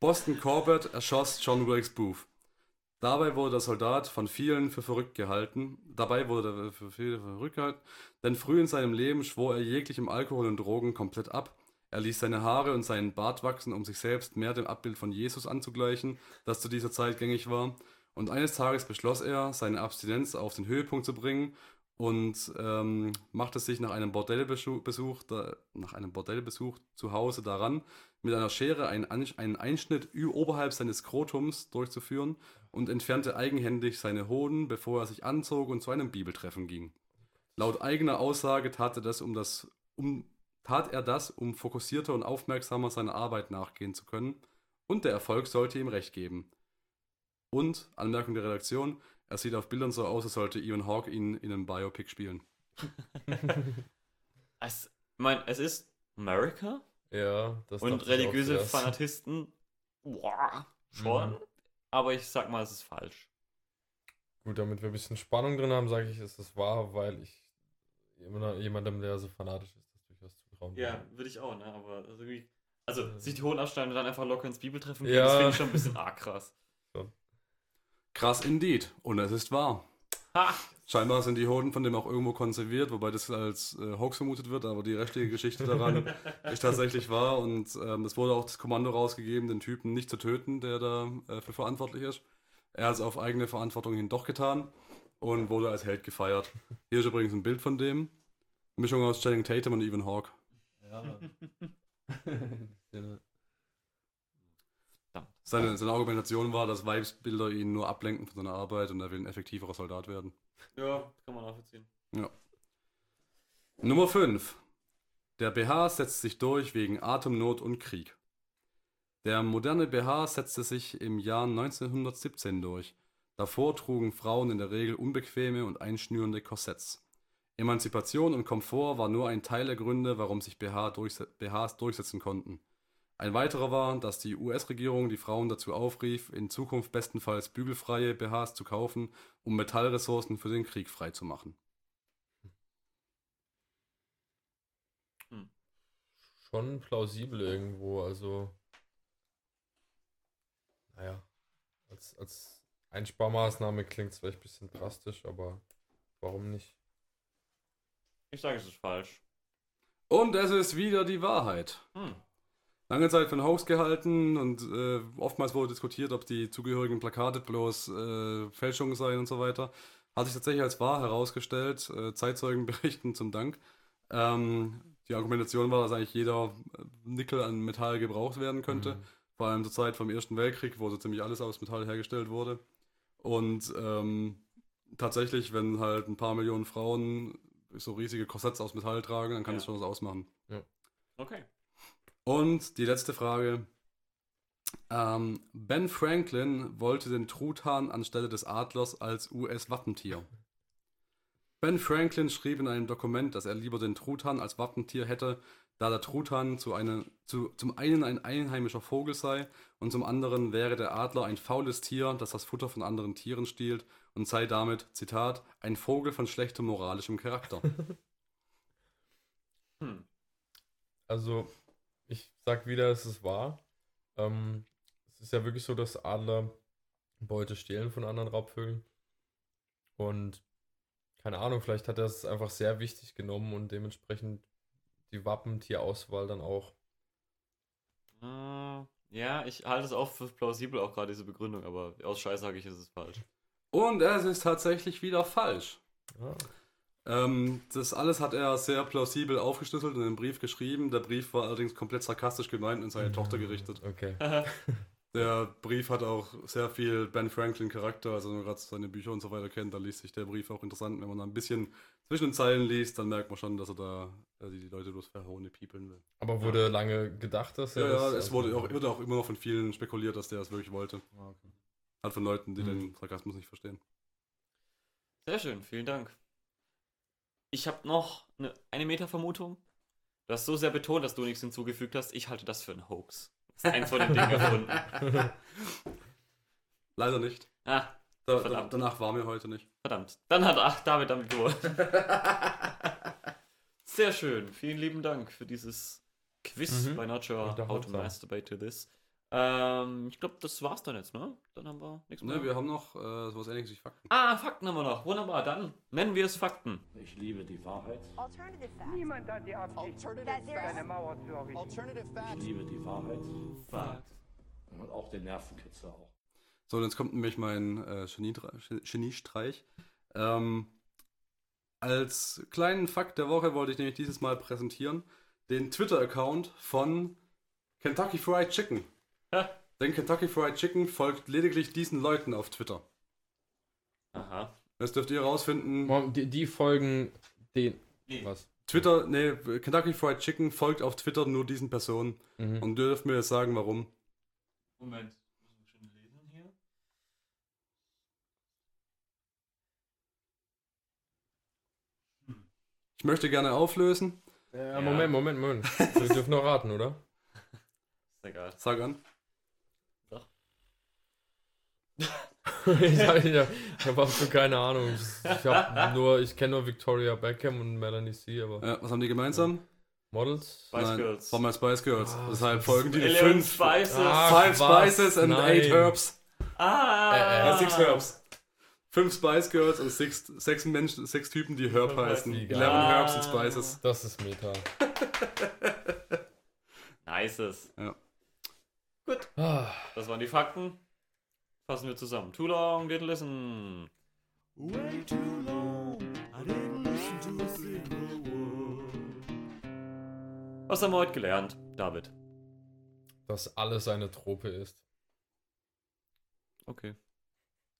Boston Corbett erschoss John Wilkes Booth. Dabei wurde der Soldat von vielen für verrückt gehalten. Dabei wurde er für viele für verrückt gehalten, denn früh in seinem Leben schwor er jeglichem Alkohol und Drogen komplett ab. Er ließ seine Haare und seinen Bart wachsen, um sich selbst mehr dem Abbild von Jesus anzugleichen, das zu dieser Zeit gängig war. Und eines Tages beschloss er, seine Abstinenz auf den Höhepunkt zu bringen und ähm, machte sich nach einem Bordellbesuch Besuch, da, nach einem Bordellbesuch zu Hause daran, mit einer Schere einen, einen Einschnitt oberhalb seines Skrotums durchzuführen und entfernte eigenhändig seine Hoden, bevor er sich anzog und zu einem Bibeltreffen ging. Laut eigener Aussage tat er das, um das, um, tat er das, um fokussierter und aufmerksamer seiner Arbeit nachgehen zu können, und der Erfolg sollte ihm recht geben. Und, Anmerkung der Redaktion, er sieht auf Bildern so aus, als sollte Ethan Hawke ihn in einem Biopic spielen. Es, ich mein, es ist America ja, das und religiöse. Fanatisten. Boah, schon. Mhm. Aber ich sag mal, es ist falsch. Gut, damit wir ein bisschen Spannung drin haben, sage ich, es ist wahr, weil ich jemand- jemandem, der so fanatisch ist, das durchaus zutrauen Ja, würde. ich auch, ne? Aber also, irgendwie, also sich die Hoden abschneiden und dann einfach locker ins Bibeltreffen Ja. das finde ich schon ein bisschen arg krass. Krass indeed. Und es ist wahr. Ha! Scheinbar sind die Hoden von dem auch irgendwo konserviert, wobei das als äh, Hoax vermutet wird, aber die restliche Geschichte daran ist tatsächlich wahr und ähm, es wurde auch das Kommando rausgegeben, den Typen nicht zu töten, der da äh, für verantwortlich ist. Er hat es auf eigene Verantwortung hin doch getan und wurde als Held gefeiert. Hier ist übrigens ein Bild von dem. Mischung aus Channing Tatum und Ethan Hawke. Ja. Seine, seine Argumentation war, dass Vibesbilder ihn nur ablenken von seiner Arbeit und er will ein effektiverer Soldat werden. Ja, kann man nachvollziehen. Nummer 5. Der BH setzt sich durch wegen Atemnot und Krieg. Der moderne BH setzte sich im Jahr 1917 durch. Davor trugen Frauen in der Regel unbequeme und einschnürende Korsetts. Emanzipation und Komfort war nur ein Teil der Gründe, warum sich BH durchse BHs durchsetzen konnten. Ein weiterer war, dass die US-Regierung die Frauen dazu aufrief, in Zukunft bestenfalls bügelfreie BHs zu kaufen, um Metallressourcen für den Krieg freizumachen. Schon plausibel irgendwo, also. Naja. Als, als Einsparmaßnahme klingt es vielleicht ein bisschen drastisch, aber warum nicht? Ich sage, es ist falsch. Und es ist wieder die Wahrheit. Hm. Lange Zeit für einen Hoax gehalten und äh, oftmals wurde diskutiert, ob die zugehörigen Plakate bloß äh, Fälschungen seien und so weiter. Hat sich tatsächlich als wahr herausgestellt, äh, Zeitzeugen berichten zum Dank. Ähm, die Argumentation war, dass eigentlich jeder äh, Nickel an Metall gebraucht werden könnte. Mhm. vor allem zur Zeit vom Ersten Weltkrieg, wo so ziemlich alles aus Metall hergestellt wurde. Und ähm, tatsächlich, wenn halt ein paar Millionen Frauen so riesige Korsetts aus Metall tragen, dann kann Ja. das schon was ausmachen. Okay. Und die letzte Frage. Ähm, ben Franklin wollte den Truthahn anstelle des Adlers als US-Wappentier. Ben Franklin schrieb in einem Dokument, dass er lieber den Truthahn als Wappentier hätte, da der Truthahn zu eine, zu, zum einen ein einheimischer Vogel sei und zum anderen wäre der Adler ein faules Tier, das das Futter von anderen Tieren stiehlt und sei damit, Zitat, ein Vogel von schlechtem moralischem Charakter. Hm. Also, ich sag wieder, es ist wahr. Ähm, es ist ja wirklich so, dass Adler Beute stehlen von anderen Raubvögeln. Und keine Ahnung, vielleicht hat er es einfach sehr wichtig genommen und dementsprechend die Wappentierauswahl dann auch. Äh, ja, ich halte es auch für plausibel, auch gerade diese Begründung, aber aus Scheiß sage ich, ist es falsch. Und es ist tatsächlich wieder falsch. Ah, Ähm, das alles hat er sehr plausibel aufgeschlüsselt und in einem Brief geschrieben. Der Brief war allerdings komplett sarkastisch gemeint und in seine Tochter gerichtet. okay. Der Brief hat auch sehr viel Ben Franklin Charakter, also wenn man gerade seine Bücher und so weiter kennt, da liest sich der Brief auch interessant. Wenn man da ein bisschen zwischen den Zeilen liest, dann merkt man schon, dass er da äh, die Leute bloß verhauen piepeln will. Aber wurde lange gedacht, dass Ja, er ja, das. es wurde auch, wird auch immer noch von vielen spekuliert, dass der es wirklich wollte. Halt von Leuten, die Mhm. den Sarkasmus nicht verstehen. Sehr schön, vielen Dank. Ich habe noch eine, eine Meta-Vermutung. Du hast so sehr betont, dass du nichts hinzugefügt hast. Ich halte das für einen Hoax. Das ist eins von den Dingen erfunden. Leider nicht. Ah, Da, da, Verdammt. danach war mir heute nicht. verdammt. Dann hat ach, David damit gewonnen. Sehr schön. Vielen lieben Dank für dieses Quiz Mhm. bei Nacho How to. Masturbate to This. Ähm, ich glaube, das war's dann jetzt, ne? Dann haben wir nichts mehr. Ne, wir haben noch äh, sowas ähnliches wie Fakten. ah, Fakten haben wir noch. Wunderbar. Dann nennen wir es Fakten. Ich liebe die Wahrheit. Alternative facts. Niemand hat die Absicht, eine Mauer zu errichten. Alternative Facts. Ich liebe die Wahrheit. Fakt. Und auch den Nervenkitzel auch. So, und jetzt kommt nämlich mein äh, Geniestreich. Ähm, als kleinen Fakt der Woche wollte ich nämlich dieses Mal präsentieren den Twitter-Account von Kentucky Fried Chicken. Denn Kentucky Fried Chicken folgt lediglich diesen Leuten auf Twitter. Aha. Das dürft ihr herausfinden. Mom, Die, die folgen den. Nee. Was? Twitter, nee, Kentucky Fried Chicken folgt auf Twitter nur diesen Personen. Mhm. Und ihr dürft mir jetzt sagen, warum. Moment. Müssen wir schon lesen hier? Ich möchte gerne auflösen. Ja, Moment, Moment, Moment. Wir dürfen noch raten, oder? Ist egal. Sag an. Ich hab, ich hab, ich hab absolut keine Ahnung. Ich, ich hab nur, ich kenne nur Victoria Beckham und Melanie C, aber Ja, was haben die gemeinsam? Models? Spice Nein, Girls. War mal Spice Girls. Ah, Deshalb folgen die fünf. Spices. Ah. Five was? Spices and Nein. eight Herbs. Ah. Äh, Äh, six Herbs. Fünf Spice Girls und six, sechs Menschen, sechs Typen, die Herb heißen. Eleven Ah. Herbs and Spices. Das ist Meta. Nices. Ah, Das waren die Fakten. Fassen wir zusammen. Too long, didn't listen. Way too long. I didn't listen to a single word. Was haben wir heute gelernt, David? dass alles eine Trope ist. Okay.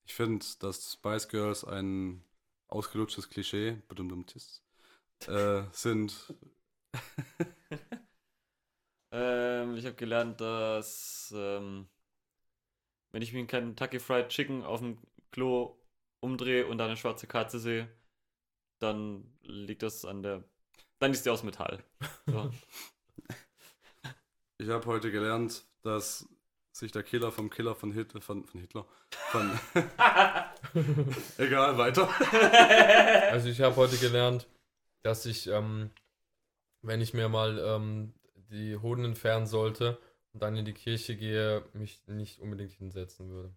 Ich finde, dass Spice Girls ein ausgelutschtes Klischee, bedumdumtis, äh, sind. Ähm, ich habe gelernt, dass ähm, wenn ich mir einen Kentucky Fried Chicken auf dem Klo umdrehe und da eine schwarze Katze sehe, dann liegt das an der. Dann ist die aus Metall. So. Ich habe heute gelernt, dass sich der Killer vom Killer von Hitler, von, von Hitler, von. Egal, weiter. Also ich habe heute gelernt, dass ich, ähm, wenn ich mir mal ähm, die Hoden entfernen sollte dann in die Kirche gehe, mich nicht unbedingt hinsetzen würde.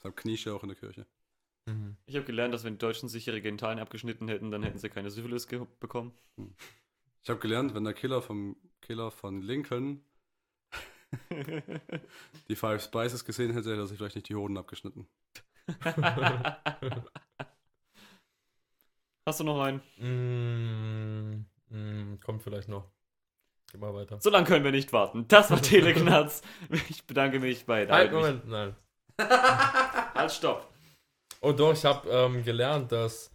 Deshalb Kniesche auch in der Kirche. Ich habe gelernt, dass wenn die Deutschen sich ihre Genitalien abgeschnitten hätten, dann hätten sie keine Syphilis bekommen. Ich habe gelernt, wenn der Killer vom Killer von Lincoln die Five Spices gesehen hätte, hätte er sich vielleicht nicht die Hoden abgeschnitten. Hast du noch einen? Mm, mm, kommt vielleicht noch. Immer weiter. So lange können wir nicht warten. Das war Teleknatz. Ich bedanke mich bei Halt, David. Moment, nein. Halt, stopp. Oh doch, ich habe ähm, gelernt, dass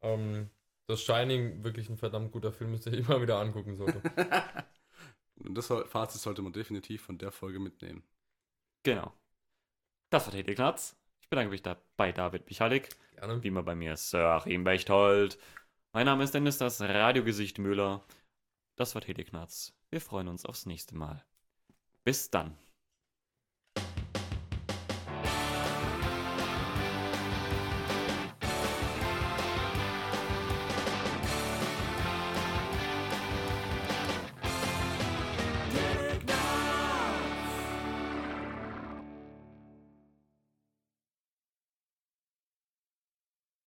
ähm, das Shining wirklich ein verdammt guter Film ist, den ich immer wieder angucken sollte. Und das Fazit sollte man definitiv von der Folge mitnehmen. Genau. Das war Teleknatz. Ich bedanke mich da bei David Michalik. Gerne. Wie immer bei mir Sir Achim Bechtold. Mein Name ist Dennis, das Radiogesicht Müller. Das war Teleknatz. Wir freuen uns aufs nächste Mal. Bis dann.